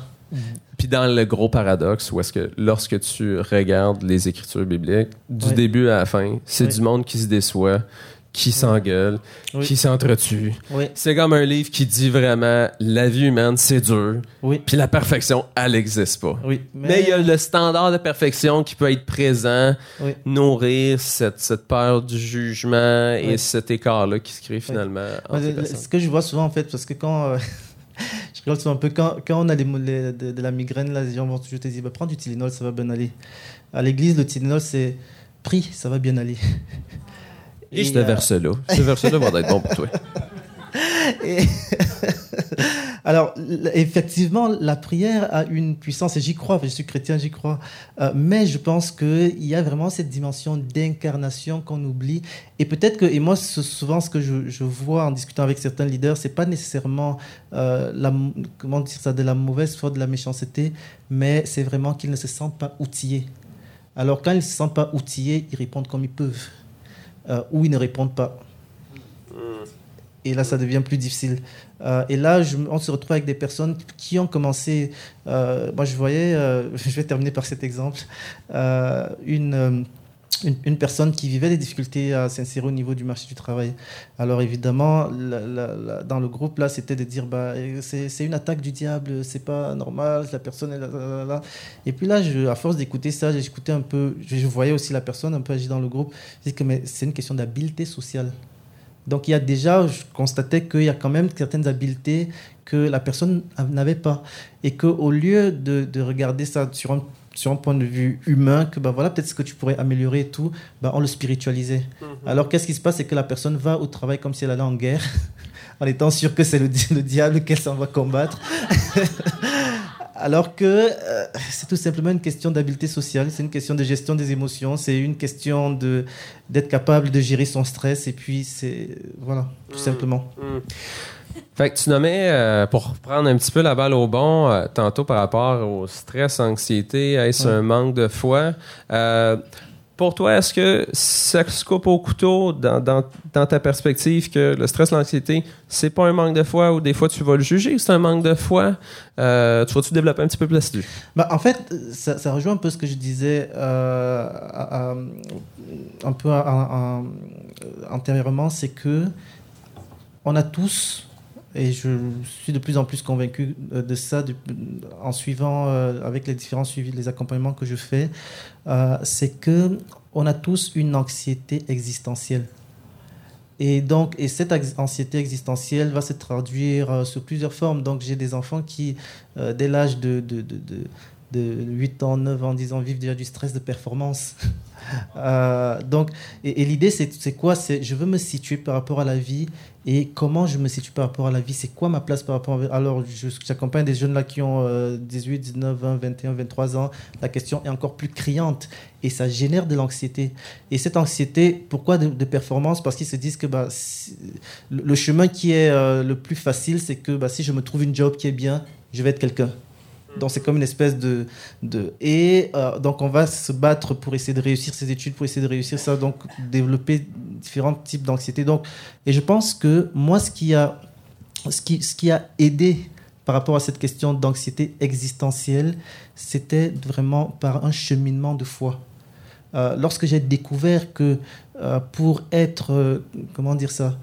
Puis dans le gros paradoxe où est-ce que lorsque tu regardes les écritures bibliques du début à la fin c'est du monde qui se déçoit qui s'engueule, qui s'entretue. C'est comme un livre qui dit vraiment la vie humaine, c'est dur. Puis la perfection, elle n'existe pas. Mais... il y a le standard de perfection qui peut être présent, nourrir cette, cette, peur du jugement et cet écart-là qui se crée finalement. ce que je vois souvent, en fait, parce que quand. Euh, rigole souvent un peu. Quand, quand on a les- de, de la migraine, là, les gens vont toujours te dire bah, prends du Tylenol, ça va bien aller. À l'église, le Tylenol, c'est pris, ça va bien aller. Et ce euh, verset-là. Ce verset-là va être bon pour toi. Et- Alors, effectivement, la prière a une puissance, et j'y crois, je suis chrétien, j'y crois, Euh, mais je pense qu'il y a vraiment cette dimension d'incarnation qu'on oublie. Et peut-être que, et moi, souvent ce que je, je vois en discutant avec certains leaders, c'est pas nécessairement euh, la, comment dire ça, de la mauvaise foi, de la méchanceté, mais c'est vraiment qu'ils ne se sentent pas outillés. Alors, quand ils ne se sentent pas outillés, ils répondent comme ils peuvent, euh, ou ils ne répondent pas. Et là, ça devient plus difficile. Euh, et là, on se retrouve avec des personnes qui ont commencé. euh, moi, je voyais, je vais terminer par cet exemple, une, une, personne qui vivait des difficultés à s'insérer au niveau du marché du travail. Alors, évidemment, dans le groupe, là, c'était de dire bah, c'est une attaque du diable, c'est pas normal, la personne est là. Et puis là, à force d'écouter ça, j'écoutais un peu, je, voyais aussi la personne un peu agir dans le groupe. Je dis que c'est une question d'habileté sociale. Donc il y a déjà, je constatais qu'il y a quand même certaines habiletés que la personne n'avait pas. Et qu'au lieu de, de regarder ça sur un, sur un point de vue humain, que bah voilà, peut-être ce que tu pourrais améliorer et tout, bah on le spiritualisait. Alors qu'est-ce qui se passe? C'est que la personne va au travail comme si elle allait en guerre, en étant sûre que c'est le, di- le diable qu'elle s'en va combattre. Alors que euh, c'est tout simplement une question d'habileté sociale, c'est une question de gestion des émotions, c'est une question de d'être capable de gérer son stress et puis c'est voilà tout simplement. Fait que tu nommais, euh, pour reprendre un petit peu la balle au bon, euh, tantôt par rapport au stress, anxiété, est-ce Ouais. un manque de foi? Euh, pour toi, est-ce que ça se coupe au couteau dans, dans- dans ta perspective que le stress, l'anxiété, c'est pas un manque de foi ou des fois tu vas le juger, c'est un manque de foi? Euh, tu vas-tu développer un petit peu plus là-dessus? Bah, en fait, ça, ça rejoint un peu ce que je disais euh, un peu antérieurement, c'est que on a tous, et je suis de plus en plus convaincu euh, de ça en suivant euh, avec les différents suivis, les accompagnements que je fais, euh, c'est que on a tous une anxiété existentielle. Et donc, et cette anxiété existentielle va se traduire sous plusieurs formes. Donc, j'ai des enfants qui, dès l'âge de, de, de, de, de 8 ans, 9 ans, 10 ans, vivent déjà du stress de performance. Donc, et, et l'idée, c'est quoi? C'est je veux me situer par rapport à la vie et comment je me situe par rapport à la vie? C'est quoi ma place par rapport à... Alors, j'accompagne des jeunes là qui ont euh, 18, 19, 20, 21, 23 ans. La question est encore plus criante et ça génère de l'anxiété. Et cette anxiété, pourquoi de, performance? Parce qu'ils se disent que bah, le chemin qui est euh, le plus facile, c'est que bah, si je me trouve une job qui est bien, je vais être quelqu'un. Donc c'est comme une espèce de... de et euh, donc on va se battre pour essayer de réussir ses études, pour essayer de réussir ça, donc développer différents types d'anxiété. Donc, et je pense que moi, ce qui a, ce qui, ce qui a aidé par rapport à cette question d'anxiété existentielle, c'était vraiment par un cheminement de foi. Euh, lorsque j'ai découvert que euh, pour être, comment dire ça,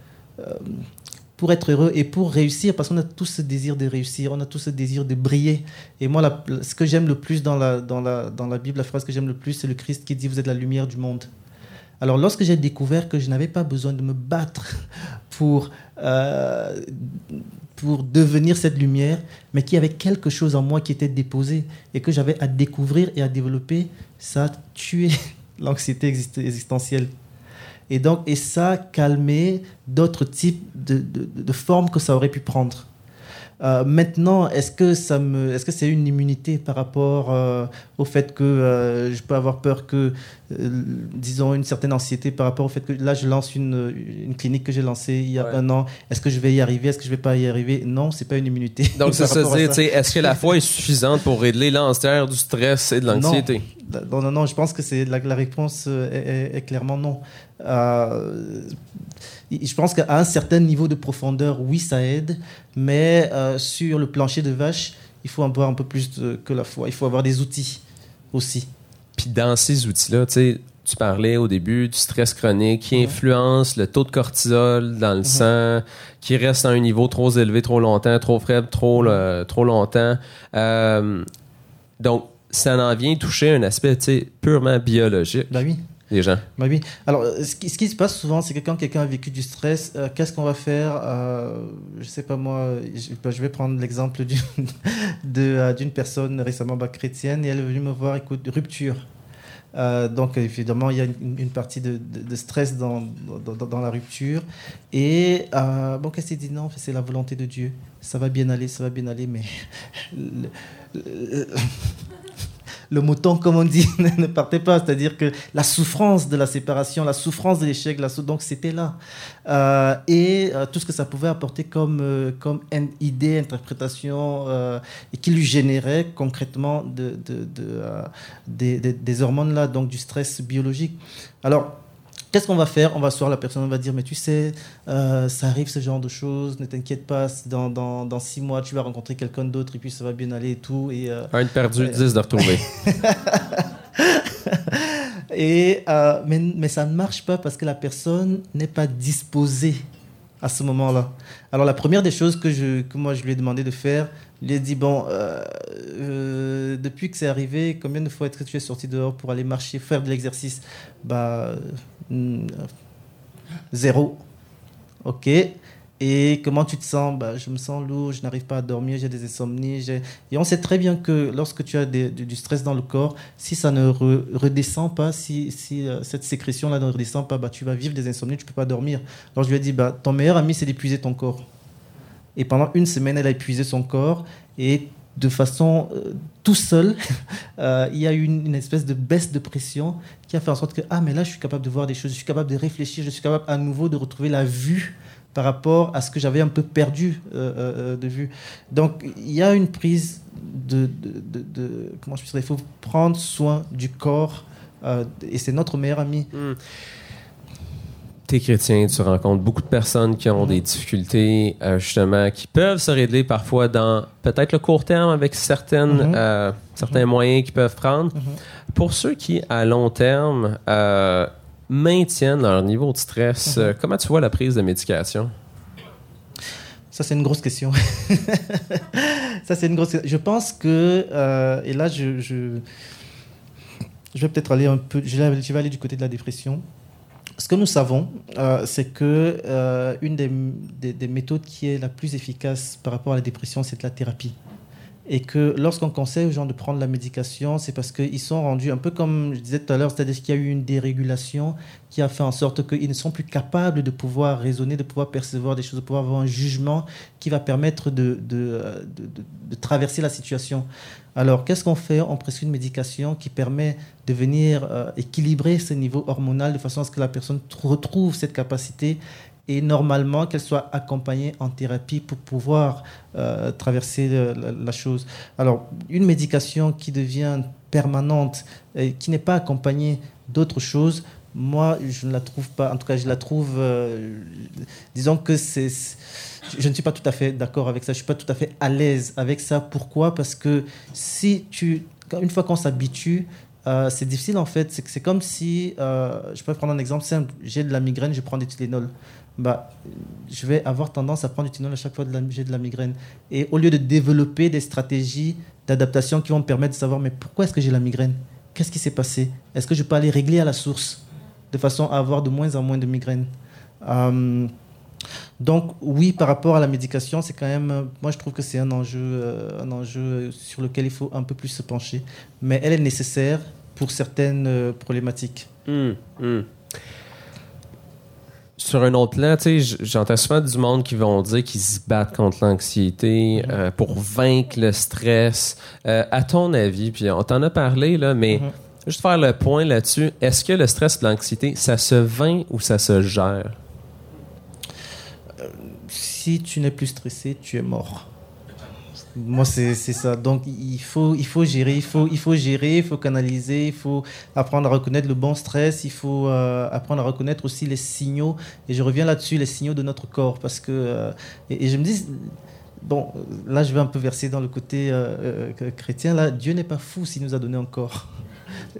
pour être heureux et pour réussir, parce qu'on a tous ce désir de réussir, on a tous ce désir de briller. Et moi, ce que j'aime le plus dans la, dans, la, dans la Bible, la phrase que j'aime le plus, c'est le Christ qui dit, vous êtes la lumière du monde. Alors lorsque j'ai découvert que je n'avais pas besoin de me battre pour, euh, pour devenir cette lumière, mais qu'il y avait quelque chose en moi qui était déposé et que j'avais à découvrir et à développer, ça a tué l'anxiété exist- existentielle. Et donc, et ça calmé d'autres types de formes que ça aurait pu prendre. Euh, maintenant, est-ce que ça me, est-ce que c'est une immunité par rapport euh, au fait que euh, je peux avoir peur que, disons, une certaine anxiété par rapport au fait que là, je lance une, une clinique que j'ai lancée il y a Ouais. un an. Est-ce que je vais y arriver? Est-ce que je vais pas y arriver? Non, c'est pas une immunité. Donc, c'est ça, sais, est-ce que la foi est suffisante pour régler l'enster du stress et de l'anxiété? Non, non, non, je pense que c'est la, la réponse est, est- est clairement non. Je pense qu'à un certain niveau de profondeur, oui, ça aide, mais euh, sur le plancher de vache, il faut avoir un peu plus de- que la foi. Il faut avoir des outils aussi. Puis dans ces outils-là, tu sais, tu parlais au début du stress chronique qui influence le taux de cortisol dans le sang, qui reste à un niveau trop élevé trop longtemps, trop faible trop, longtemps. Euh, donc, ça en vient toucher un aspect purement biologique. Bah oui. Bah oui. Alors, ce qui, ce qui se passe souvent, c'est que quand quelqu'un a vécu du stress, euh, qu'est-ce qu'on va faire euh, Je sais pas moi, je, bah, vais prendre l'exemple euh, d'une personne récemment chrétienne et elle est venue me voir, écoute, rupture. Euh, donc évidemment, il y a une, partie de, stress dans, la rupture. Et euh, bon, qu'est-ce qu'il dit? Non, c'est la volonté de Dieu. Ça va bien aller, ça va bien aller, mais le mouton, comme on dit, ne partait pas. C'est-à-dire que la souffrance de la séparation, la souffrance de l'échec, la donc c'était là. Euh, et euh, tout ce que ça pouvait apporter comme, euh, comme idée, interprétation, euh, et qui lui générait concrètement de, de- de, des, des- des hormones là, donc du stress biologique. Alors, Qu'est-ce qu'on va faire? On va asseoir la personne, on va dire, mais tu sais, euh, ça arrive ce genre de choses, ne t'inquiète pas, dans, dans, dans six mois, tu vas rencontrer quelqu'un d'autre et puis ça va bien aller et tout. Et, euh, Un de perdu. 10 de retrouvé. Et, euh, mais, mais ça ne marche pas parce que la personne n'est pas disposée à ce moment-là. Alors la première des choses que, je, que moi je lui ai demandé de faire, je lui ai dit, bon, euh, euh, depuis que c'est arrivé, combien de fois est-ce que tu es sorti dehors pour aller marcher, faire de l'exercice? Bah, zéro. Ok. Et comment tu te sens? Bah, Je me sens lourd, je n'arrive pas à dormir, j'ai des insomnies. Et on sait très bien que lorsque tu as du, stress dans le corps, si ça ne re- redescend pas, si, euh, cette sécrétion-là ne redescend pas, bah, tu vas vivre des insomnies, tu ne peux pas dormir. Alors je lui ai dit, bah, ton meilleur ami, c'est d'épuiser ton corps. Et pendant une semaine, elle a épuisé son corps. Et de façon euh, tout seul, euh, il y a eu une espèce de baisse de pression qui a fait en sorte que, ah, mais là, je suis capable de voir des choses, je suis capable de réfléchir, je suis capable à nouveau de retrouver la vue par rapport à ce que j'avais un peu perdu euh, euh, de vue. Donc, il y a une prise de... de, de- de- comment je peux dire Il faut prendre soin du corps. euh, et c'est notre meilleur ami. T'es chrétien, tu rencontres beaucoup de personnes qui ont Mhm. des difficultés, euh, justement, qui peuvent se régler parfois dans peut-être le court terme avec certaines, euh, certains moyens qu'ils peuvent prendre. Pour ceux qui, à long terme, euh, maintiennent leur niveau de stress, Mhm. euh, comment tu vois la prise de médication? Ça, c'est une grosse question. ça, c'est une grosse Je pense que, euh, et là, je, je, je vais peut-être aller un peu, je vais, je vais aller du côté de la dépression. Ce que nous savons, euh, c'est que euh, une des, des- des méthodes qui est la plus efficace par rapport à la dépression, c'est de la thérapie. Et que lorsqu'on conseille aux gens de prendre la médication, c'est parce qu'ils sont rendus un peu comme je disais tout à l'heure, c'est-à-dire qu'il y a eu une dérégulation qui a fait en sorte qu'ils ne sont plus capables de pouvoir raisonner, de pouvoir percevoir des choses, de pouvoir avoir un jugement qui va permettre de, traverser la situation. Alors, qu'est-ce qu'on fait? On prescrit une médication qui permet de venir euh, équilibrer ce niveau hormonal de façon à ce que la personne tr- retrouve cette capacité et normalement qu'elle soit accompagnée en thérapie pour pouvoir euh, traverser le- la, chose. Alors, une médication qui devient permanente qui n'est pas accompagnée d'autres choses, moi, je ne la trouve pas, en tout cas, je la trouve, euh, disons que c'est, je ne suis pas tout à fait d'accord avec ça, je ne suis pas tout à fait à l'aise avec ça. Pourquoi? Parce que si tu, une fois qu'on s'habitue, euh, c'est difficile en fait, c'est comme si, euh, je peux prendre un exemple simple, j'ai de la migraine, je prends des Tylenol. Bah, je vais avoir tendance à prendre du Tylenol à chaque fois que j'ai de la migraine. Et au lieu de développer des stratégies d'adaptation qui vont me permettre de savoir, mais pourquoi est-ce que j'ai la migraine? Qu'est-ce qui s'est passé? Est-ce que je peux aller régler à la source de façon à avoir de moins en moins de migraines? Euh, donc oui, par rapport à la médication, c'est quand même, moi je trouve que c'est un enjeu, euh, un enjeu sur lequel il faut un peu plus se pencher. Mais elle est nécessaire pour certaines euh, problématiques. Hum, hum. Sur un autre plan, tu sais, j'entends souvent du monde qui vont dire qu'ils se battent contre l'anxiété euh, pour vaincre le stress. Euh, à ton avis, puis on t'en a parlé, là, mais Mhm. juste faire le point là-dessus, est-ce que le stress et l'anxiété, ça se vainc ou ça se gère? Si tu n'es plus stressé, tu es mort. Moi, c'est ça. Donc, il faut, il faut gérer, il faut, il faut gérer, il faut canaliser, il faut apprendre à reconnaître le bon stress, il faut euh, apprendre à reconnaître aussi les signaux. Et je reviens là-dessus, les signaux de notre corps. Parce que, euh, et, je me dis, bon, là, je vais un peu verser dans le côté euh, chrétien. Là, Dieu n'est pas fou s'il nous a donné un corps.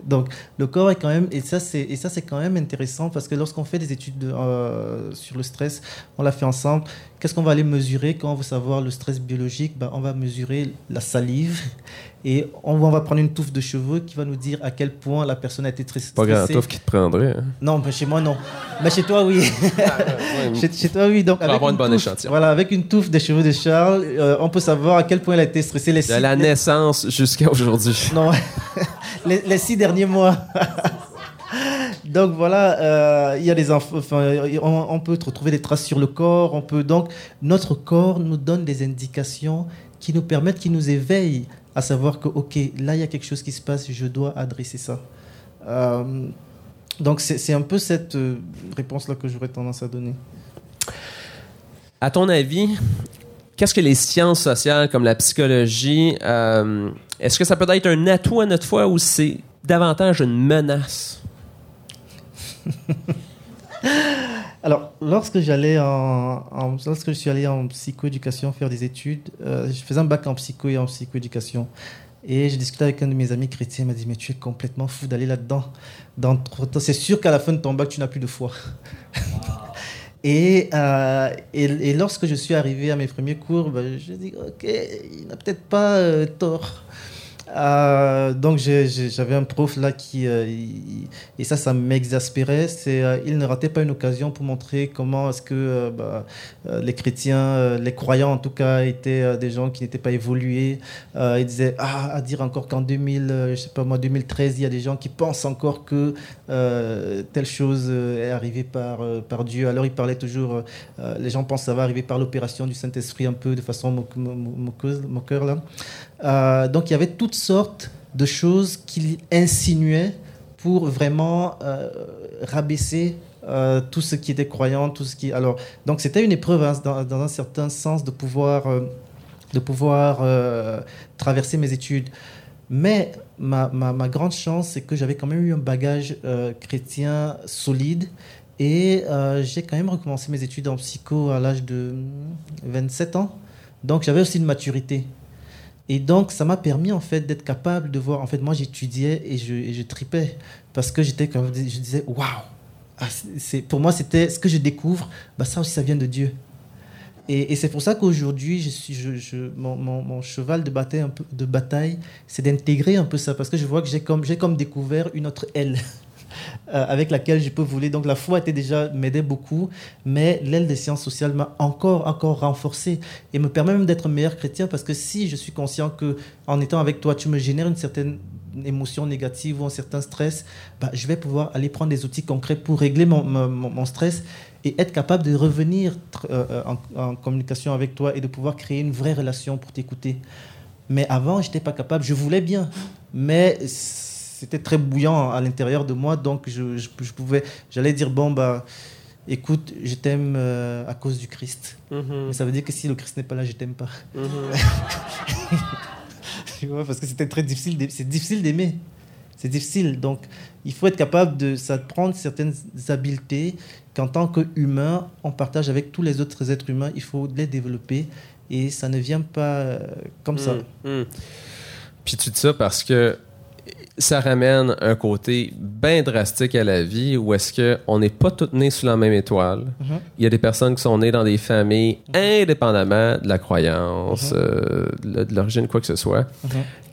Donc, le corps est quand même, et ça, c'est, et ça, c'est quand même intéressant parce que lorsqu'on fait des études euh, sur le stress, on l'a fait ensemble. Qu'est-ce qu'on va aller mesurer quand on veut savoir le stress biologique? Ben, On va mesurer la salive et on va, on va prendre une touffe de cheveux qui va nous dire à quel point la personne a été très stressée. Pas grand touffe qui te prendrait. hein? Non, mais chez moi, non. Mais chez toi, oui. Chez, chez toi, oui. Donc, Pour avoir une une bonne touffe- échantillon. Voilà, avec une touffe des cheveux de Charles, euh, on peut savoir à quel point elle a été stressée les De la naissance jusqu'à aujourd'hui. non, les, six derniers mois. donc voilà, euh, il y a des. Enfin, on, peut retrouver des traces sur le corps. On peut donc notre corps nous donne des indications qui nous permettent, qui nous éveillent à savoir que ok, là il y a quelque chose qui se passe, je dois adresser ça. Euh, donc c'est un peu cette euh, réponse-là que j'aurais tendance à donner. À ton avis, qu'est-ce que les sciences sociales comme la psychologie, euh, est-ce que ça peut être un atout à notre foi ou c'est davantage une menace? Alors, lorsque j'allais en, en- lorsque je suis allé en psychoéducation faire des études, euh, je faisais un bac en psycho et en psychoéducation. Et je discutais avec un de mes amis chrétiens, il m'a dit Mais tu es complètement fou d'aller là-dedans. Dans. C'est sûr qu'à la fin de ton bac, tu n'as plus de foi. Et, euh, et lorsque je suis arrivé à mes premiers cours, ben, je dis Ok, il n'a peut-être pas euh, tort. Euh, donc j'avais un prof là qui euh, et ça ça m'exaspérait c'est euh, il ne ratait pas une occasion pour montrer comment est-ce que bah, les chrétiens les croyants en tout cas étaient des gens qui n'étaient pas évolués. Il disait ah à dire encore qu'en 2000 euh, je sais pas moi 2013 il y a des gens qui pensent encore que telle chose est arrivée par par Dieu. Alors il parlait toujours les gens pensent que ça va arriver par l'opération du Saint-Esprit un peu de façon mo- mo- mo- moqueuse moqueur là euh, donc il y avait toutes sortes de choses qu'il insinuait pour vraiment euh, rabaisser euh, tout ce qui était croyant, tout ce qui. Alors, donc c'était une épreuve hein, dans, un certain sens de pouvoir, de pouvoir traverser mes études. Mais ma, ma, ma grande chance, c'est que j'avais quand même eu un bagage chrétien solide. Et j'ai quand même recommencé mes études en psycho à l'âge de 27 ans. Donc j'avais aussi une maturité. Et donc, ça m'a permis en fait d'être capable de voir. En fait, moi, j'étudiais et je, tripais parce que j'étais comme je disais, waouh. Ah, pour moi, c'était ce que je découvre. Bah, ça aussi, ça vient de Dieu. Et, c'est pour ça qu'aujourd'hui, je suis, je, mon, cheval de bataille, c'est d'intégrer un peu ça parce que je vois que j'ai comme, j'ai comme découvert une autre aile. Euh, avec laquelle je peux voler. Donc la foi était déjà m'aidait beaucoup, mais l'aile des sciences sociales m'a encore encore renforcé et me permet même d'être meilleur chrétien parce que si je suis conscient que en étant avec toi, tu me génères une certaine émotion négative ou un certain stress, bah, je vais pouvoir aller prendre des outils concrets pour régler mon, stress et être capable de revenir tr- euh, en, en communication avec toi et de pouvoir créer une vraie relation pour t'écouter. Mais avant, je n'étais pas capable. Je voulais bien, mais c'était très bouillant à l'intérieur de moi, donc je, je, je pouvais, j'allais dire bon bah, écoute, je t'aime euh, à cause du Christ. Mais ça veut dire que si le Christ n'est pas là, je t'aime pas. Tu vois, parce que c'était très difficile. d'aimer- C'est difficile d'aimer. C'est difficile. Donc, il faut être capable de ça te prendre certaines habiletés qu'en tant qu'humain, on partage avec tous les autres êtres humains. Il faut les développer et ça ne vient pas euh, comme ça. Mm. Puis tu dis ça parce que ça ramène un côté bien drastique à la vie où est-ce qu'on n'est pas tous nés sous la même étoile. Mhm. Il y a des personnes qui sont nées dans des familles indépendamment de la croyance, Mhm. euh, de l'origine, quoi que ce soit, Mhm.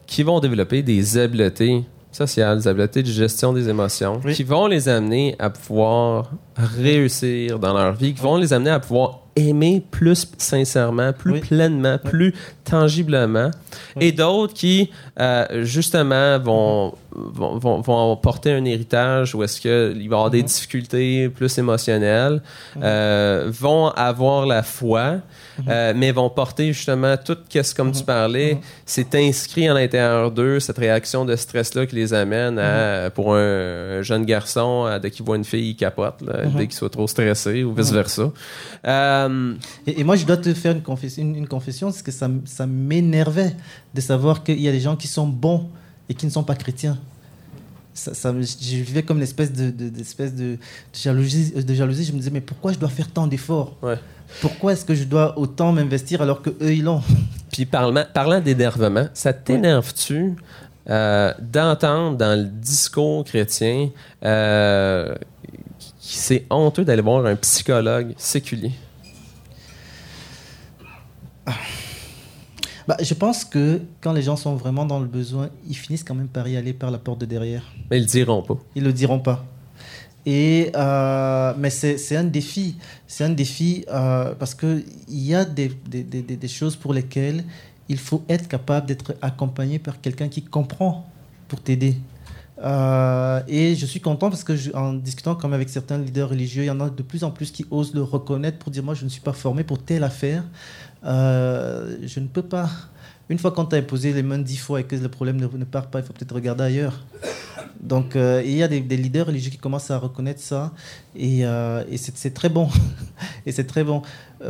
qui vont développer des habiletés sociales, des habiletés de gestion des émotions, Oui. qui vont les amener à pouvoir réussir dans leur vie, qui vont les amener à pouvoir aimer plus sincèrement, plus Oui. pleinement, plus tangiblement, Oui. et d'autres qui, euh, justement, vont, vont, vont, vont porter un héritage où est-ce qu'il va avoir des Mhm. difficultés plus émotionnelles, Mhm. euh, vont avoir la foi, Mhm. euh, mais vont porter justement tout, qu'est-ce comme tu parlais, c'est inscrit en l'intérieur d'eux, cette réaction de stress-là qui les amène à, pour un, un jeune garçon, à, dès qu'il voit une fille, il capote, là, dès qu'il soit trop stressé ou vice-versa. Euh, Et, et moi, je dois te faire une confession, une, une confession c'est que ça m'énervait de savoir qu'il y a des gens qui sont bons et qui ne sont pas chrétiens. Ça, ça me- je vivais comme une espèce de, de, d'espèce de, de jalousie, de jalousie. Je me disais, mais pourquoi je dois faire tant d'efforts? Ouais. Pourquoi est-ce que je dois autant m'investir alors que eux ils l'ont? Puis parlant, parlant d'énervement, ça t'énerve-tu euh, d'entendre dans le discours chrétien euh, que c'est honteux d'aller voir un psychologue séculier? Bah, je pense que quand les gens sont vraiment dans le besoin, ils finissent quand même par y aller par la porte de derrière. Mais ils le diront pas. Ils le diront pas. Et, euh, mais c'est un défi. C'est un défi euh, parce qu'il y a des, des, des, des, choses pour lesquelles il faut être capable d'être accompagné par quelqu'un qui comprend pour t'aider. Euh, et je suis content parce que je, en discutant comme avec certains leaders religieux, il y en a de plus en plus qui osent le reconnaître pour dire moi je ne suis pas formé pour telle affaire. Euh, je ne peux pas. Une fois qu'on t'a imposé les mains dix fois et que le problème ne, part pas, il faut peut-être regarder ailleurs. Donc euh, il y a des, des, leaders religieux qui commencent à reconnaître ça et, euh, c'est très bon. et c'est très bon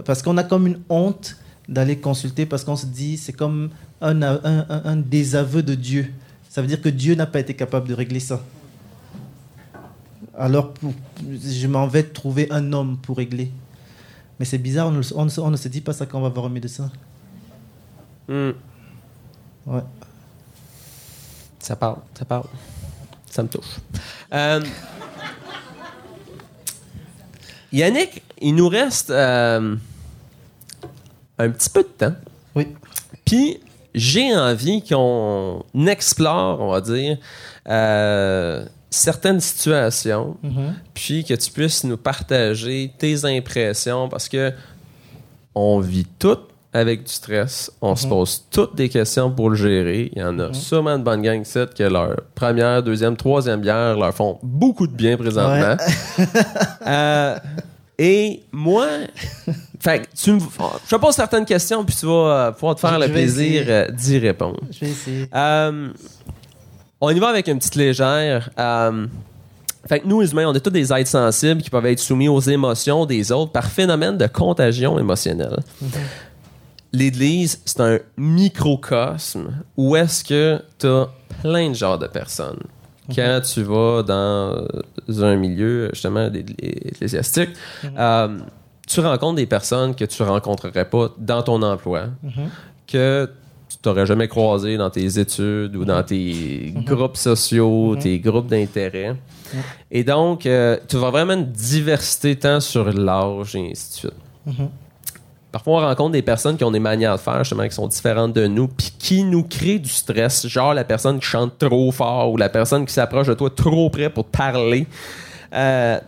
parce qu'on a comme une honte d'aller consulter parce qu'on se dit c'est comme un, désaveu de Dieu. Ça veut dire que Dieu n'a pas été capable de régler ça. Alors, je m'en vais trouver un homme pour régler. Mais c'est bizarre, on ne, on, on ne, se dit pas ça quand on va voir un médecin. Mm. Ouais. Ça parle, ça parle. Ça me touche. Euh, Yannick, il nous reste euh, un petit peu de temps. Oui. Puis, j'ai envie qu'on explore, on va dire, euh, certaines situations, Mm -hmm. puis que tu puisses nous partager tes impressions, parce que on vit tout avec du stress, on se pose toutes des questions pour le gérer. Il y en a sûrement de bonnes gangs ici que leur première, deuxième, troisième bière leur font beaucoup de bien présentement. Euh, et moi, fait tu me, je te pose certaines questions, puis tu vas euh, pouvoir te faire Je- le plaisir euh, d'y répondre. Je vais essayer. Euh, on y va avec une petite légère. Euh, fait que nous, les humains, on est tous des êtres sensibles qui peuvent être soumis aux émotions des autres par phénomène de contagion émotionnelle. L'Église, c'est un microcosme où est-ce que tu as plein de genres de personnes. Quand tu vas dans un milieu, justement, ecclésiastique, euh, tu rencontres des personnes que tu rencontrerais pas dans ton emploi, que t'aurais jamais croisé dans tes études ou dans tes groupes sociaux, tes groupes d'intérêt. Et donc, euh, tu vas vraiment une diversité tant sur l'âge et ainsi de suite. Parfois, on rencontre des personnes qui ont des manières de faire, justement, qui sont différentes de nous, puis qui nous créent du stress. Genre la personne qui chante trop fort ou la personne qui s'approche de toi trop près pour te parler. Euh,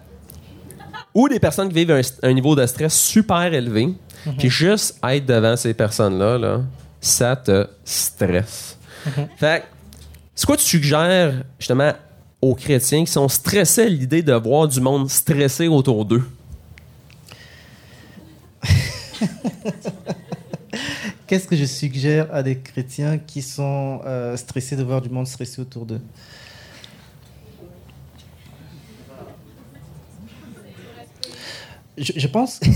ou des personnes qui vivent un, un niveau de stress super élevé. Puis juste être devant ces personnes-là, là, ça te stresse. Fait que, c'est quoi tu suggères, justement, aux chrétiens qui sont stressés à l'idée de voir du monde stressé autour d'eux? Qu'est-ce que je suggère à des chrétiens qui sont euh, stressés de voir du monde stressé autour d'eux? Je, je pense.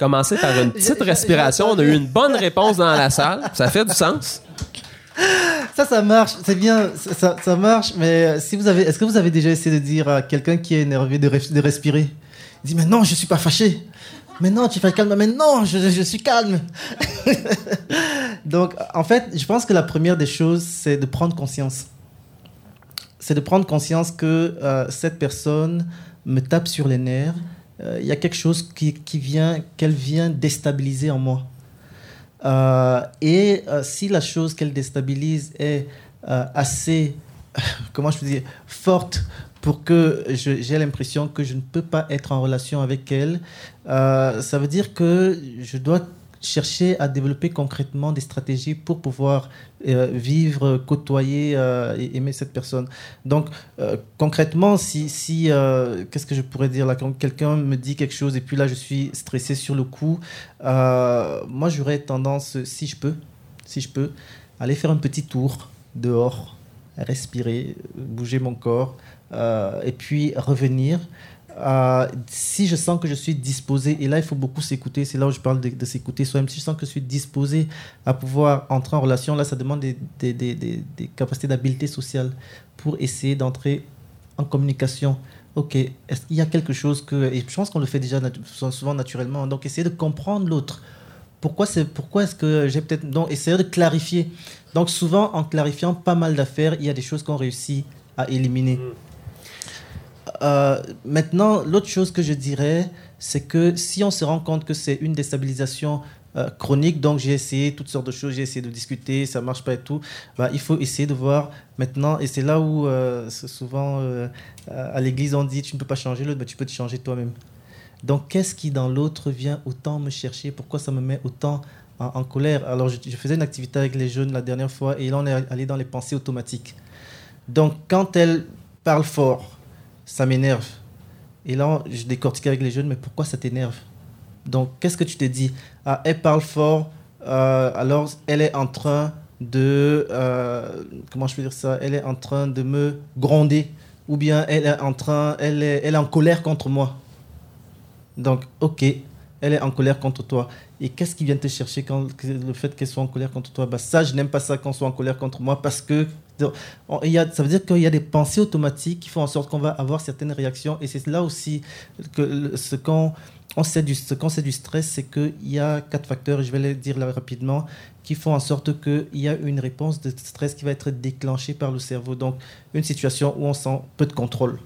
Commencer par une petite respiration. On a eu une bonne réponse dans la salle. Ça fait du sens. Ça, ça marche, c'est bien, ça, ça- ça marche, mais euh, si vous avez, est-ce que vous avez déjà essayé de dire à quelqu'un qui est énervé de, res- de respirer? Il dit, mais non, je suis pas fâché. Mais non, tu fais calme. Mais non, je, je suis calme. Donc, en fait, je pense que la première des choses, c'est de prendre conscience. C'est de prendre conscience que euh, cette personne me tape sur les nerfs. Euh, Il y a quelque chose qui, qui vient, qu'elle vient déstabiliser en moi. Euh, et euh, si la chose qu'elle déstabilise est assez, comment je peux forte pour que j'ai l'impression que je ne peux pas être en relation avec elle, ça veut dire que je dois chercher à développer concrètement des stratégies pour pouvoir euh, vivre, côtoyer euh, et aimer cette personne. Donc, euh, concrètement, si, si qu'est-ce que je pourrais dire là, quand quelqu'un me dit quelque chose et puis là je suis stressé sur le coup, moi j'aurais tendance, si je peux, si je peux, aller faire un petit tour dehors, respirer, bouger mon corps et puis revenir. Si je sens que je suis disposé, et là il faut beaucoup s'écouter, c'est là où je parle de, s'écouter soi-même, si je sens que je suis disposé à pouvoir entrer en relation, là ça demande des, capacités d'habileté sociale pour essayer d'entrer en communication. Ok, qu'il y a quelque chose que... Et je pense qu'on le fait déjà souvent naturellement, donc essayer de comprendre l'autre pourquoi, c'est, pourquoi est-ce que j'ai peut-être. Donc, essayer de clarifier. Donc, souvent, en clarifiant pas mal d'affaires, il y a des choses qu'on réussit à éliminer. Euh, maintenant, l'autre chose que je dirais, c'est que si on se rend compte que c'est une déstabilisation euh, chronique, donc j'ai essayé toutes sortes de choses, j'ai essayé de discuter, ça marche pas et tout, bah, il faut essayer de voir maintenant, et c'est là où euh, souvent à l'église on dit tu ne peux pas changer l'autre, mais tu peux te changer toi-même. Donc qu'est-ce qui dans l'autre vient autant me chercher? Pourquoi ça me met autant en, colère? Alors je, je faisais une activité avec les jeunes la dernière fois et là on est allé dans les pensées automatiques. Donc quand elle parle fort, ça m'énerve. Et là, je décortique avec les jeunes, mais pourquoi ça t'énerve? Donc, qu'est-ce que tu te dis? Ah, elle parle fort, euh, alors elle est en train de. euh, comment je peux dire ça? Elle est en train de me gronder. Ou bien elle est en train. Elle est, elle est en colère contre moi. Donc, ok, elle est en colère contre toi. Et qu'est-ce qui vient te chercher quand le fait qu'elle soit en colère contre toi? Bah, Ça, je n'aime pas ça qu'on soit en colère contre moi parce que il y a, ça veut dire qu'il y a des pensées automatiques qui font en sorte qu'on va avoir certaines réactions. Et c'est là aussi que ce qu'on on sait du, stress, c'est qu'il y a quatre facteurs, je vais les dire rapidement, qui font en sorte qu'il y a une réponse de stress qui va être déclenchée par le cerveau. Donc, une situation où on sent peu de contrôle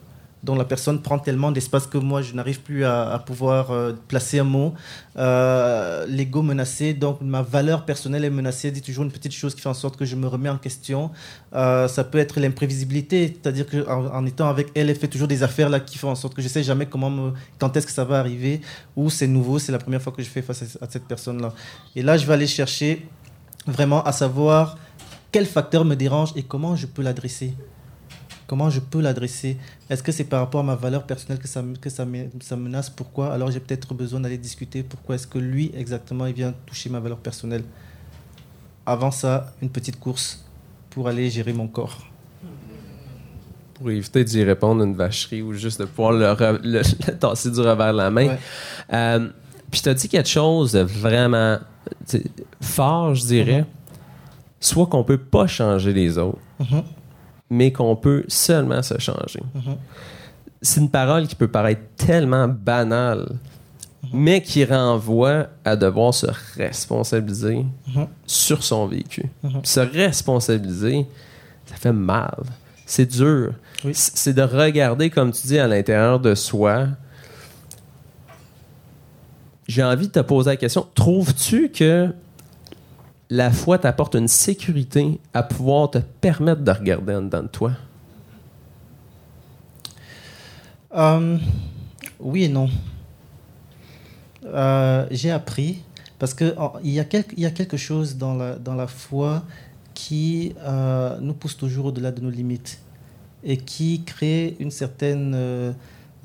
dont la personne prend tellement d'espace que moi, je n'arrive plus à, pouvoir euh, placer un mot. Euh, L'ego menacé, donc ma valeur personnelle est menacée. Dit toujours une petite chose qui fait en sorte que je me remets en question. Euh, ça peut être l'imprévisibilité, c'est-à-dire qu'en en étant avec elle, elle fait toujours des affaires là qui font en sorte que je sais jamais comment me, quand est-ce que ça va arriver, ou c'est nouveau, c'est la première fois que je fais face à, à cette personne-là. Et là, je vais aller chercher vraiment à savoir quel facteur me dérange et comment je peux l'adresser. Comment je peux l'adresser? Est-ce que c'est par rapport à ma valeur personnelle que ça, me- que ça, me- ça menace? Pourquoi? Alors j'ai peut-être besoin d'aller discuter pourquoi est-ce que lui exactement il vient toucher ma valeur personnelle? Avant ça, une petite course pour aller gérer mon corps. Pour éviter d'y répondre une vacherie ou juste de pouvoir le, le- le tasser du revers de la main. Ouais. Euh, puis tu as dit quelque chose de vraiment fort, je dirais. Mhm. Soit qu'on peut pas changer les autres, Mhm, mais qu'on peut seulement se changer. mhm. C'est une parole qui peut paraître tellement banale, mais qui renvoie à devoir se responsabiliser Mhm. sur son vécu. Mhm. Se responsabiliser, ça fait mal. C'est dur. Oui. C'est de regarder, comme tu dis, à l'intérieur de soi. J'ai envie de te poser la question. Trouves-tu que la foi t'apporte une sécurité à pouvoir te permettre de regarder en dedans de toi? Euh, oui et non. Euh, j'ai appris parce que en- il y, a quelque, y a quelque chose dans la, dans la foi qui euh, nous pousse toujours au-delà de nos limites et qui crée une certaine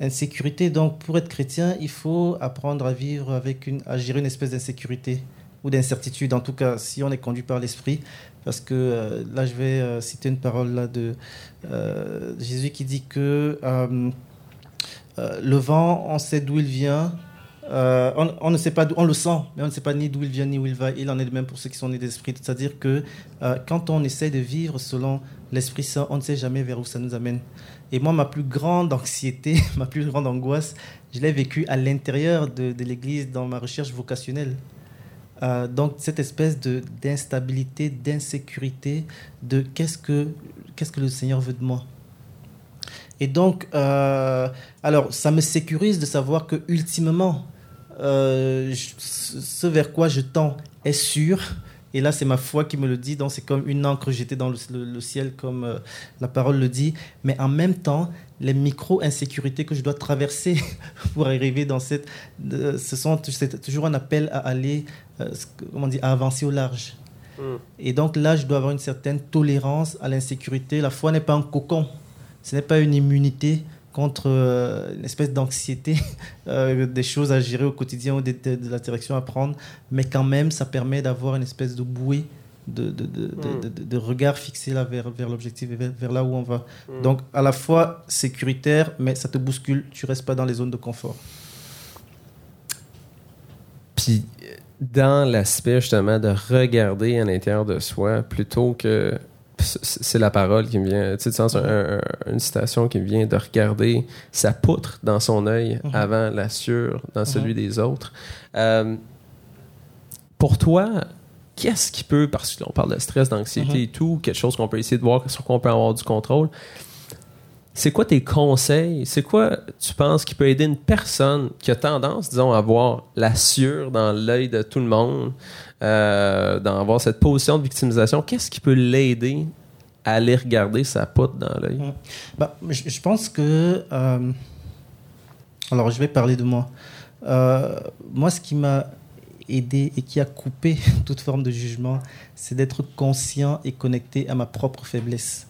insécurité. Donc, pour être chrétien, il faut apprendre à vivre avec une, à gérer une espèce d'insécurité ou d'incertitude. En tout cas, si on est conduit par l'esprit, parce que euh, là, je vais euh, citer une parole là de euh, Jésus qui dit que le vent, on sait d'où il vient. On, ne sait pas, on le sent, mais on ne sait pas ni d'où il vient ni où il va. Il en est de même pour ceux qui sont nés d'esprit. C'est-à-dire que quand on essaie de vivre selon l'Esprit Saint, on ne sait jamais vers où ça nous amène. Et moi, ma plus grande anxiété, ma plus grande angoisse, je l'ai vécue à l'intérieur de l'Église dans ma recherche vocationnelle. Euh, donc cette espèce d'instabilité, d'insécurité, de qu'est-ce que qu'est-ce que le Seigneur veut de moi. Et donc, euh, alors ça me sécurise de savoir que ultimement, euh, ce vers quoi je tends est sûr. Et là, c'est ma foi qui me le dit. Donc, c'est comme une encre jetée dans le, le- le ciel, comme euh, la parole le dit. Mais en même temps, les micro-insécurités que je dois traverser pour arriver dans cette. de- ce sont c'est toujours un appel à aller, euh, comment on dit, à avancer au large. Et donc là, je dois avoir une certaine tolérance à l'insécurité. La foi n'est pas un cocon. Ce n'est pas une immunité contre euh, une espèce d'anxiété, euh, des choses à gérer au quotidien ou des- de, de la direction à prendre. Mais quand même, ça permet d'avoir une espèce de bouée de, de, de, de- de- de regard fixé là vers, vers l'objectif et vers, vers là où on va. Donc, à la fois sécuritaire, mais ça te bouscule. Tu restes pas dans les zones de confort. Puis dans l'aspect justement de regarder à l'intérieur de soi plutôt que c'est la parole qui me vient, tu sais, du sens, un- un- une citation qui me vient de regarder sa poutre dans son œil Mhm. avant la sueur dans celui des autres. Euh, pour toi, qu'est-ce qui peut, parce qu'on parle de stress, d'anxiété Mhm. et tout, quelque chose qu'on peut essayer de voir sur quoi on peut avoir du contrôle. C'est quoi tes conseils? C'est quoi tu penses qui peut aider une personne qui a tendance, disons, à avoir la sueur dans l'œil de tout le monde, d'avoir cette position de victimisation? Qu'est-ce qui peut l'aider à aller regarder sa poutre dans l'œil? Bah, je, pense que. euh, alors, je vais parler de moi. Euh, moi, ce qui m'a aidé et qui a coupé toute forme de jugement, c'est d'être conscient et connecté à ma propre faiblesse.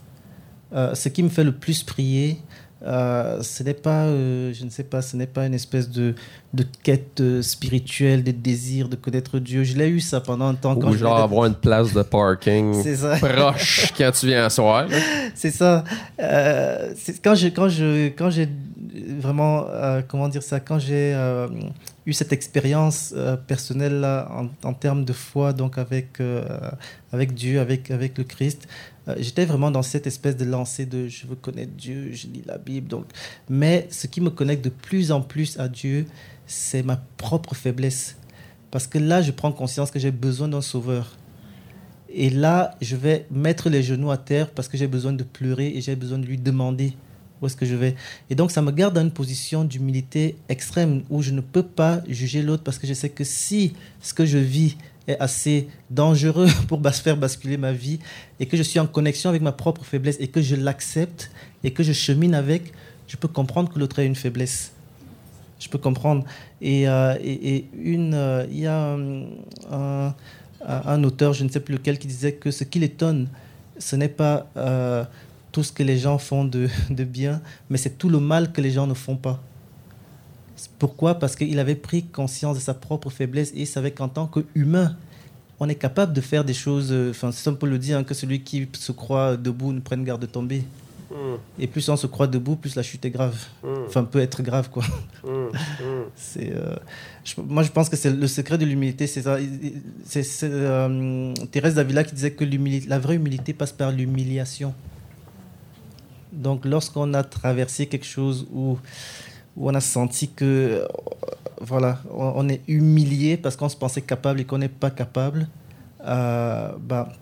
Euh, ce qui me fait le plus prier, euh, ce n'est pas, euh, je ne sais pas, ce n'est pas une espèce de, de quête euh, spirituelle, de désir de connaître Dieu. Je l'ai eu ça pendant un temps. quand Ou je genre avoir une place de parking proche quand tu viens à soir. C'est ça. C'est quand je quand je quand j'ai vraiment comment dire ça quand j'ai eu cette expérience personnelle là, en, en termes de foi donc avec avec Dieu avec avec le Christ euh, j'étais vraiment dans cette espèce de lancée de je veux connaître Dieu je lis la Bible donc. Mais ce qui me connecte de plus en plus à Dieu c'est ma propre faiblesse. Parce que là je prends conscience que j'ai besoin d'un sauveur. Et là, je vais mettre les genoux à terre parce que j'ai besoin de pleurer et j'ai besoin de lui demander où est-ce que je vais. Et donc, ça me garde dans une position d'humilité extrême où je ne peux pas juger l'autre parce que je sais que si ce que je vis est assez dangereux pour faire basculer ma vie et que je suis en connexion avec ma propre faiblesse et que je l'accepte et que je chemine avec, je peux comprendre que l'autre a une faiblesse. Je peux comprendre. Et, euh, et, une, euh, il y a un, un auteur, je ne sais plus lequel, qui disait que ce qui l'étonne, ce n'est pas euh, tout ce que les gens font de, de bien, mais c'est tout le mal que les gens ne font pas. Pourquoi? Parce qu'il avait pris conscience de sa propre faiblesse et il savait qu'en tant qu'humain, on est capable de faire des choses. euh, Enfin, c'est on peut le dire, hein, que celui qui se croit debout ne prenne garde de tomber. Et plus on se croit debout, plus la chute est grave. Enfin, peut être grave, quoi. C'est, euh, je- moi, je pense que c'est le secret de l'humilité. C'est ça. C'est, c'est, euh, Thérèse d'Avila qui disait que l'humilité, la vraie humilité passe par l'humiliation. Donc, lorsqu'on a traversé quelque chose où, où on a senti que, euh, voilà, on, on est humilié parce qu'on se pensait capable et qu'on n'est pas capable, euh, bah,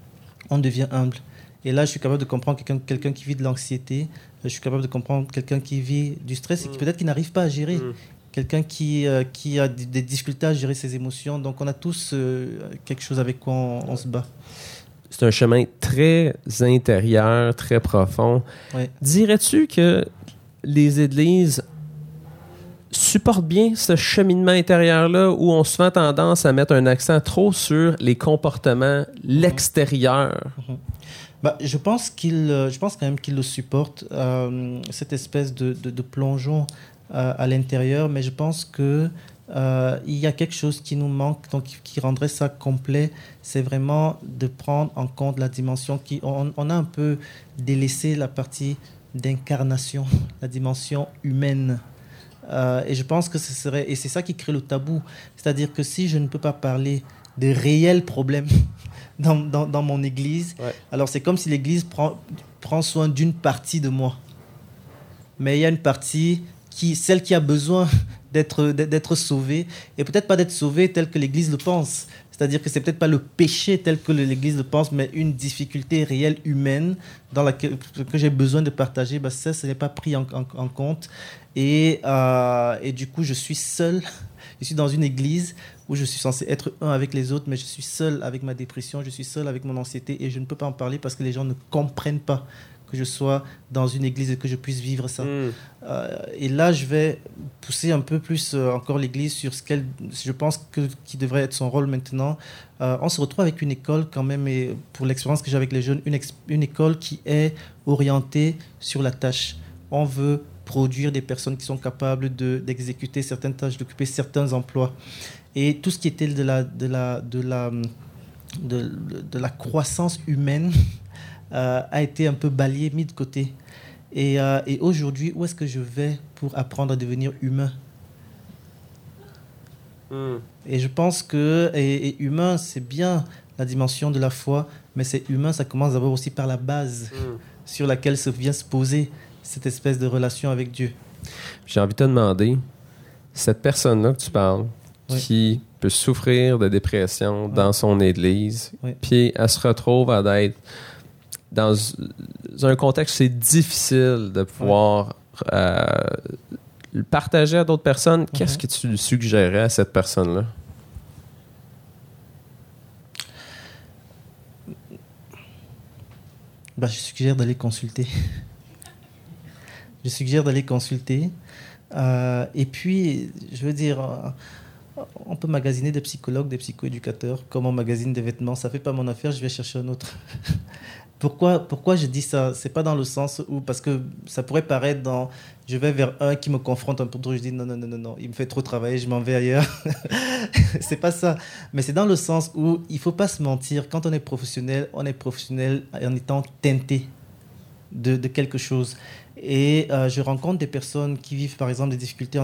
on devient humble. Et là, je suis capable de comprendre quelqu'un quelqu'un qui vit de l'anxiété. Je suis capable de comprendre quelqu'un qui vit du stress et qui peut-être qui n'arrive pas à gérer. Quelqu'un qui, euh, qui a des des difficultés à gérer ses émotions. Donc, on a tous euh, quelque chose avec quoi on, on se bat. C'est un chemin très intérieur, très profond. Ouais. Dirais-tu que les églises supportent bien ce cheminement intérieur-là où on souvent tendance à mettre un accent trop sur les comportements, l'extérieur? Bah, je pense qu'il, euh, je pense quand même qu'il le supporte euh, cette espèce de, de, de plongeon euh, à l'intérieur, mais je pense que euh, il y a quelque chose qui nous manque, donc qui rendrait ça complet. C'est vraiment de prendre en compte la dimension qui, on, on a un peu délaissé la partie d'incarnation, la dimension humaine. Euh, et je pense que ce serait, et c'est ça qui crée le tabou, c'est-à-dire que si je ne peux pas parler de réels problèmes dans, dans, dans mon église, Ouais. alors c'est comme si l'église prend, prend soin d'une partie de moi. Mais il y a une partie qui, celle qui a besoin d'être d'être sauvée, et peut-être pas d'être sauvée telle que l'église le pense. C'est-à-dire que c'est peut-être pas le péché tel que l'église le pense, mais une difficulté réelle humaine dans laquelle que j'ai besoin de partager. Bah, ça, ce n'est pas pris en, en- en compte. Et, euh, et du coup, je suis seul. Je suis dans une église où je suis censé être un avec les autres, mais je suis seul avec ma dépression, je suis seul avec mon anxiété et je ne peux pas en parler parce que les gens ne comprennent pas que je sois dans une église et que je puisse vivre ça. Hmm. Euh, et là, je vais pousser un peu plus euh, encore l'Église sur ce qu'elle, je pense que qui devrait être son rôle maintenant. On se retrouve avec une école quand même, et pour l'expérience que j'ai avec les jeunes, une, une école qui est orientée sur la tâche. On veut produire des personnes qui sont capables de- d'exécuter certaines tâches, d'occuper certains emplois. Et tout ce qui était de la, de la, de la, de, de la croissance humaine euh, a été un peu balayé, mis de côté. Et, euh, et aujourd'hui, où est-ce que je vais pour apprendre à devenir humain? Hmm. Et je pense que et, et humain, c'est bien la dimension de la foi, mais c'est humain, ça commence d'abord aussi par la base Hmm. sur laquelle se vient se poser cette espèce de relation avec Dieu. J'ai envie de te demander, cette personne-là que tu parles, qui peut souffrir de dépression dans son église, Oui. puis elle se retrouve à être dans un contexte où c'est difficile de pouvoir euh, le partager à d'autres personnes. Qu'est-ce que tu suggérais à cette personne-là? Bah, je suggère d'aller consulter. Je suggère d'aller consulter. Euh, et puis, je veux dire, euh, on peut magasiner des psychologues, des psychoéducateurs, comme on magasine des vêtements. Ça fait pas mon affaire, je vais chercher un autre. pourquoi, pourquoi je dis ça? C'est pas dans le sens où, parce que ça pourrait paraître dans, je vais vers un qui me confronte un peu trop, je dis non, non, non, non, non, il me fait trop travailler, je m'en vais ailleurs. c'est pas ça. Mais c'est dans le sens où il faut pas se mentir. Quand on est professionnel, on est professionnel en étant teinté de quelque chose. Et euh, je rencontre des personnes qui vivent, par exemple, des difficultés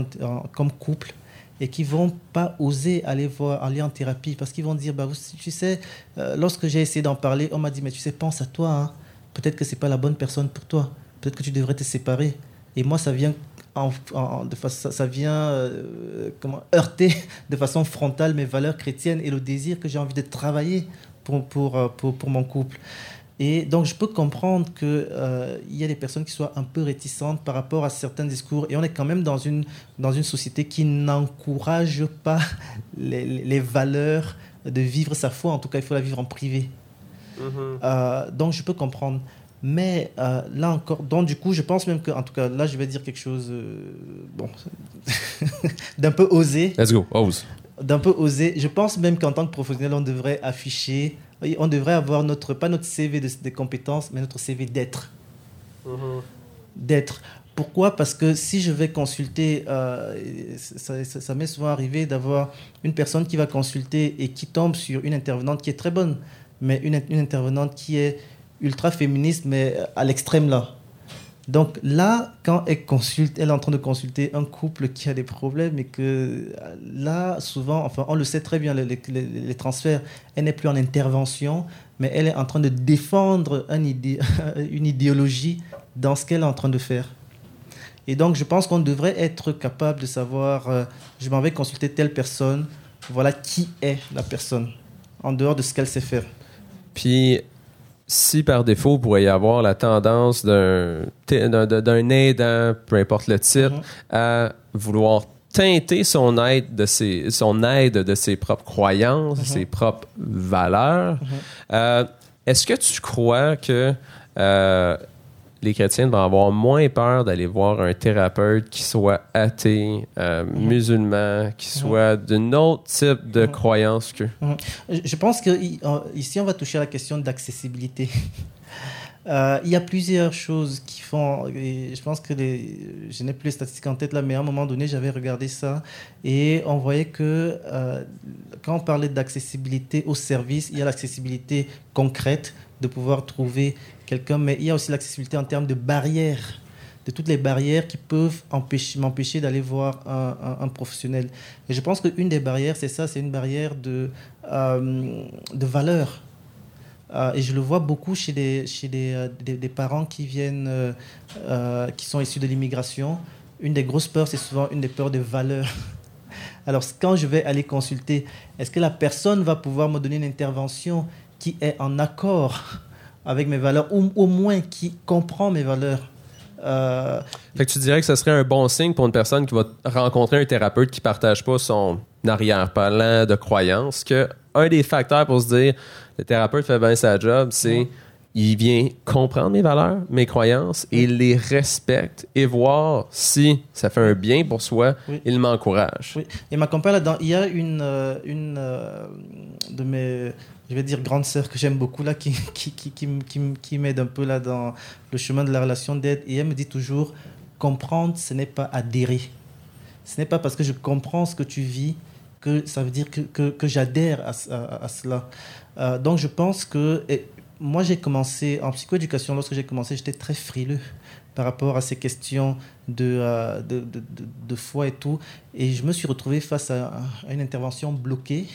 comme couple et qui vont pas oser aller voir, aller en thérapie parce qu'ils vont dire, bah, tu sais, euh, lorsque j'ai essayé d'en parler, on m'a dit, mais tu sais, pense à toi. hein. Peut-être que c'est pas la bonne personne pour toi. Peut-être que tu devrais te séparer. Et moi, ça vient, en, de fa- ça, vient euh, comment, heurter de façon frontale mes valeurs chrétiennes et le désir que j'ai envie de travailler pour, pour, pour, pour mon couple. Et donc, je peux comprendre qu'il euh, y a des personnes qui soient un peu réticentes par rapport à certains discours. Et on est quand même dans une, dans une société qui n'encourage pas les, les valeurs de vivre sa foi. En tout cas, il faut la vivre en privé. Euh, donc, je peux comprendre. Mais euh, là encore, donc du coup, je pense même que, en tout cas, là, je vais dire quelque chose, euh, bon, d'un peu osé Let's go, ose. D'un peu osé. Je pense même qu'en tant que professionnel, on devrait afficher, on devrait avoir notre, pas notre CV de, de compétences, mais notre CV d'être. D'être. Pourquoi? Parce que si je vais consulter, euh, ça, ça- ça m'est souvent arrivé d'avoir une personne qui va consulter et qui tombe sur une intervenante qui est très bonne, mais une, une intervenante qui est ultra féministe, mais à l'extrême là. Donc là, quand elle est en train de consulter un couple qui a des problèmes et que euh, là, souvent, enfin, on le sait très bien, les, transferts, elle n'est plus en intervention, mais elle est en train de défendre une idéologie dans ce qu'elle est en train de faire. Et donc, je pense qu'on devrait être capable de savoir, euh, je m'en vais consulter telle personne, voilà qui est la personne, en dehors de ce qu'elle sait faire. Puis, si par défaut, il pourrait y avoir la tendance d'un d'un- aidant, peu importe le type, Mhm. à vouloir teinter son aide de ses, son aide de ses propres croyances, Mhm. ses propres valeurs, Mhm. euh, est-ce que tu crois que euh, les chrétiens vont avoir moins peur d'aller voir un thérapeute qui soit athée, euh, Mhm. musulman, qui soit d'un autre type de Mhm. croyance que... Je pense qu'ici, on va toucher à la question d'accessibilité. Euh, il y a plusieurs choses qui font. je pense que les, je n'ai plus les statistiques en tête là, mais à un moment donné, j'avais regardé ça et on voyait que euh, quand on parlait d'accessibilité au service, il y a l'accessibilité concrète de pouvoir trouver quelqu'un, mais il y a aussi l'accessibilité en termes de barrières, de toutes les barrières qui peuvent empêcher- m'empêcher d'aller voir un, professionnel. Et je pense qu'une des barrières, c'est ça, c'est une barrière de, euh, de valeur. Euh, et je le vois beaucoup chez des, chez des, euh, des, parents qui viennent, qui sont issus de l'immigration. Une des grosses peurs, c'est souvent une des peurs de valeur. Alors, quand je vais aller consulter, est-ce que la personne va pouvoir me donner une intervention qui est en accord avec mes valeurs, ou au moins qui comprend mes valeurs Euh, Fait que tu dirais que ce serait un bon signe pour une personne qui va rencontrer un thérapeute qui partage pas son arrière-plan de croyance que un des facteurs pour se dire le thérapeute fait bien sa job, c'est Ouais. Il vient comprendre mes valeurs, mes croyances et il les respecte et voir si ça fait un bien pour soi, Oui. il m'encourage. Oui, et ma compagne là-dedans, il y a une, euh, une euh, de mes, je vais dire, grande sœur que j'aime beaucoup là, qui, qui, qui, qui, qui m'aide un peu là dans le chemin de la relation d'aide. Et elle me dit toujours, comprendre, ce n'est pas adhérer. Ce n'est pas parce que je comprends ce que tu vis que ça veut dire que, que, que j'adhère à, à- à cela. Euh, donc je pense que et moi j'ai commencé en psychoéducation, lorsque j'ai commencé, j'étais très frileux par rapport à ces questions de, euh, de, de, de- foi et tout. Et je me suis retrouvé face à, une intervention bloquée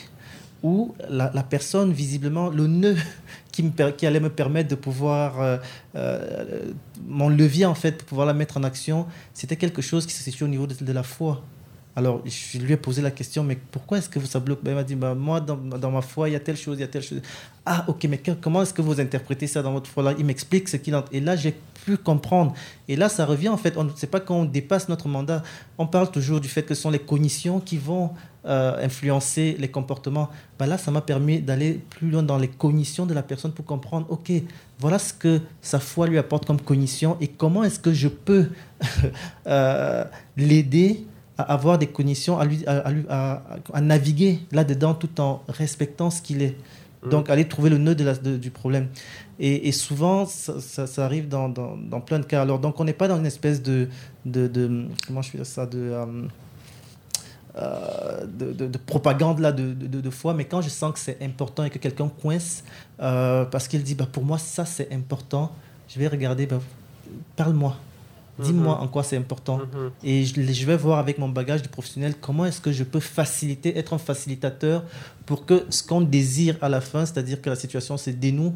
où la, personne, visiblement, le nœud qui, allait me permettre de pouvoir, euh, euh, mon levier en fait, pour pouvoir la mettre en action, c'était quelque chose qui se situe au niveau de la foi. Alors, je lui ai posé la question, mais pourquoi est-ce que ça bloque? Ben, Il m'a dit, bah, moi, dans, ma foi, il y a telle chose, il y a telle chose. Ah, ok, mais comment est-ce que vous interprétez ça dans votre foi? Là Il m'explique ce qu'il a. Et là, j'ai pu comprendre. Et là, ça revient, en fait, on ne sait pas quand on dépasse notre mandat. On parle toujours du fait que ce sont les cognitions qui vont euh, influencer les comportements. Ben là, ça m'a permis d'aller plus loin dans les cognitions de la personne pour comprendre, ok, voilà ce que sa foi lui apporte comme cognition et comment est-ce que je peux euh, l'aider à avoir des cognitions, à, lui, à, à, naviguer là-dedans tout en respectant ce qu'il est. Mm. Donc, aller trouver le nœud de la, du problème. Et, et souvent, ça, ça, arrive dans, dans, dans, plein de cas. Alors, donc, on n'est pas dans une espèce de, de, de, Comment je fais ça de, euh, euh, de, de, propagande là, de, de, foi, mais quand je sens que c'est important et que quelqu'un coince euh, parce qu'il dit bah, pour moi ça c'est important, je vais regarder, bah, parle-moi, dis-moi mhm. en quoi c'est important. Mhm. Et je, je, vais voir avec mon bagage de professionnel comment est-ce que je peux faciliter, être un facilitateur pour que ce qu'on désire à la fin, c'est-à-dire que la situation se dénoue,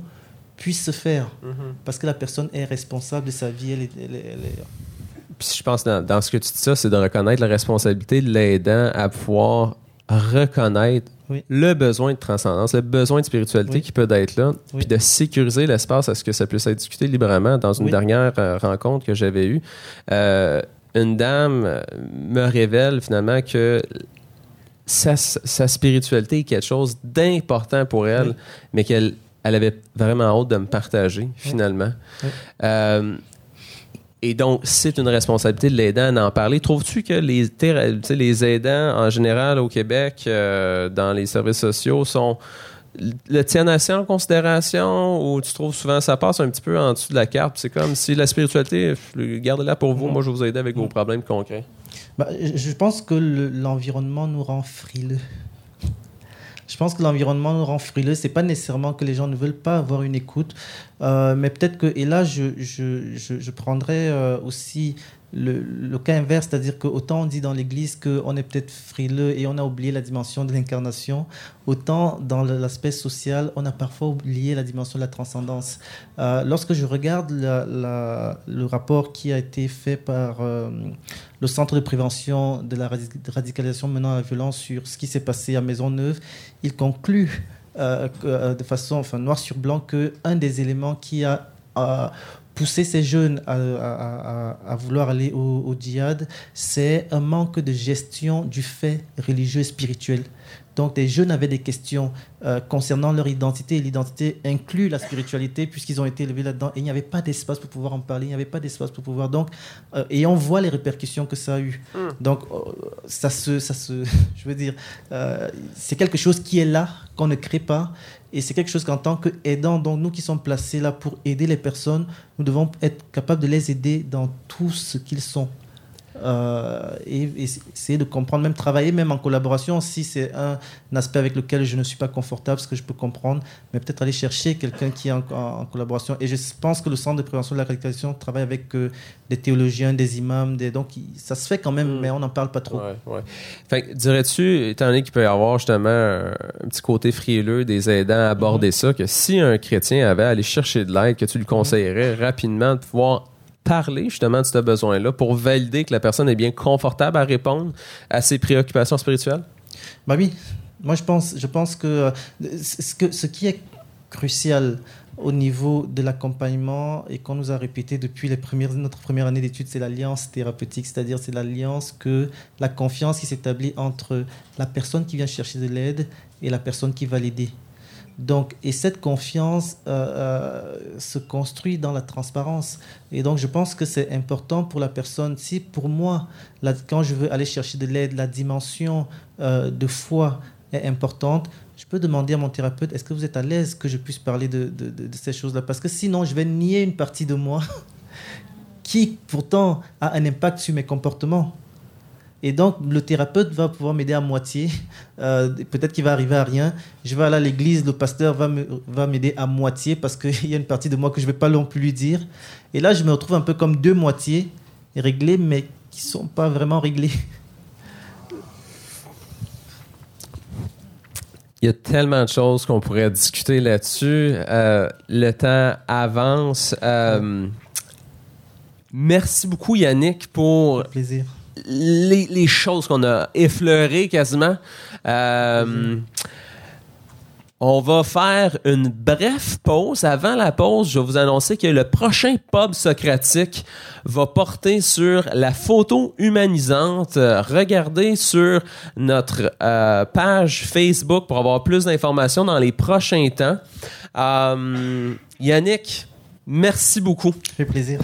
puisse se faire. Mhm. Parce que la personne est responsable de sa vie, elle est je pense dans, dans, ce que tu dis ça, c'est de reconnaître la responsabilité de l'aidant à pouvoir reconnaître le besoin de transcendance, le besoin de spiritualité qui peut être là, puis de sécuriser l'espace à ce que ça puisse être discuté librement. Dans une dernière euh, rencontre que j'avais eue, euh, une dame me révèle finalement que sa, sa, spiritualité est quelque chose d'important pour elle, mais qu'elle elle avait vraiment hâte de me partager finalement. Euh, et donc, c'est une responsabilité de l'aidant d'en parler. Trouves-tu que les, les aidants, en général, au Québec, euh, dans les services sociaux, sont le tiennent assez en considération ou tu trouves souvent ça passe un petit peu en dessous de la carte? C'est comme si la spiritualité, gardez-la pour vous, moi je vais vous aider avec vos problèmes concrets. Bah, je pense que l'environnement nous rend frileux. Je pense que l'environnement rend frileux. C'est pas nécessairement que les gens ne veulent pas avoir une écoute, euh, mais peut-être que, et là, je, je prendrais euh, aussi le, cas inverse, c'est-à-dire qu'autant on dit dans l'Église qu'on est peut-être frileux et on a oublié la dimension de l'incarnation, autant dans l'aspect social, on a parfois oublié la dimension de la transcendance. Euh, lorsque je regarde le rapport qui a été fait par euh, le Centre de prévention de la radicalisation menant à la violence sur ce qui s'est passé à Maisonneuve, il conclut euh, de façon enfin, noir sur blanc qu'un des éléments qui a pousser ces jeunes à, vouloir aller au, au djihad, c'est un manque de gestion du fait religieux et spirituel. Donc, des jeunes avaient des questions euh, concernant leur identité. Et l'identité inclut la spiritualité, puisqu'ils ont été élevés là-dedans. Et il n'y avait pas d'espace pour pouvoir en parler. Il n'y avait pas d'espace pour pouvoir. Donc, euh, et on voit les répercussions que ça a eu. Hmm. Donc, euh, ça se, ça se. Je veux dire, c'est quelque chose qui est là, qu'on ne crée pas. Et c'est quelque chose qu'en tant qu'aidants, donc nous qui sommes placés là pour aider les personnes, nous devons être capables de les aider dans tout ce qu'ils sont. Euh, et, essayer de comprendre, même travailler, même en collaboration, si c'est un, aspect avec lequel je ne suis pas confortable, ce que je peux comprendre, mais peut-être aller chercher quelqu'un qui est en, collaboration. Et je pense que le Centre de prévention de la radicalisation travaille avec euh, des théologiens, des imams, des, donc ça se fait quand même, mm. mais on n'en parle pas trop. Ouais, dirais-tu, étant donné qu'il peut y avoir justement un, petit côté frileux des aidants à aborder mm-hmm. ça, que si un chrétien avait à aller chercher de l'aide, que tu lui conseillerais rapidement de pouvoir parler justement de ce besoin-là pour valider que la personne est bien confortable à répondre à ses préoccupations spirituelles? Bah oui. Moi, je pense, je pense que, euh, ce, que ce qui est crucial au niveau de l'accompagnement et qu'on nous a répété depuis les premières, notre première année d'études, c'est l'alliance thérapeutique, c'est-à-dire c'est l'alliance que la confiance qui s'établit entre la personne qui vient chercher de l'aide et la personne qui va l'aider. Donc, et cette confiance euh, euh, se construit dans la transparence. Et donc, je pense que c'est important pour la personne. Si pour moi, quand je veux aller chercher de l'aide, la dimension euh, de foi est importante, je peux demander à mon thérapeute, est-ce que vous êtes à l'aise que je puisse parler de, ces choses-là? Parce que sinon, je vais nier une partie de moi qui pourtant a un impact sur mes comportements. Et donc, le thérapeute va pouvoir m'aider à moitié. Euh, peut-être qu'il va arriver à rien. Je vais aller à l'église, le pasteur va m'aider à moitié parce qu'il y a une partie de moi que je ne vais pas non plus lui dire. Et là, je me retrouve un peu comme deux moitiés réglées, mais qui ne sont pas vraiment réglées. Il y a tellement de choses qu'on pourrait discuter là-dessus. Euh, le temps avance. Euh, merci beaucoup, Yannick, pour plaisir les, choses qu'on a effleurées quasiment. Euh, on va faire une brève pause. Avant la pause, je vais vous annoncer que le prochain pub socratique va porter sur la photo humanisante. Regardez sur notre euh, page Facebook pour avoir plus d'informations dans les prochains temps. Euh, Yannick, merci beaucoup. Ça fait plaisir.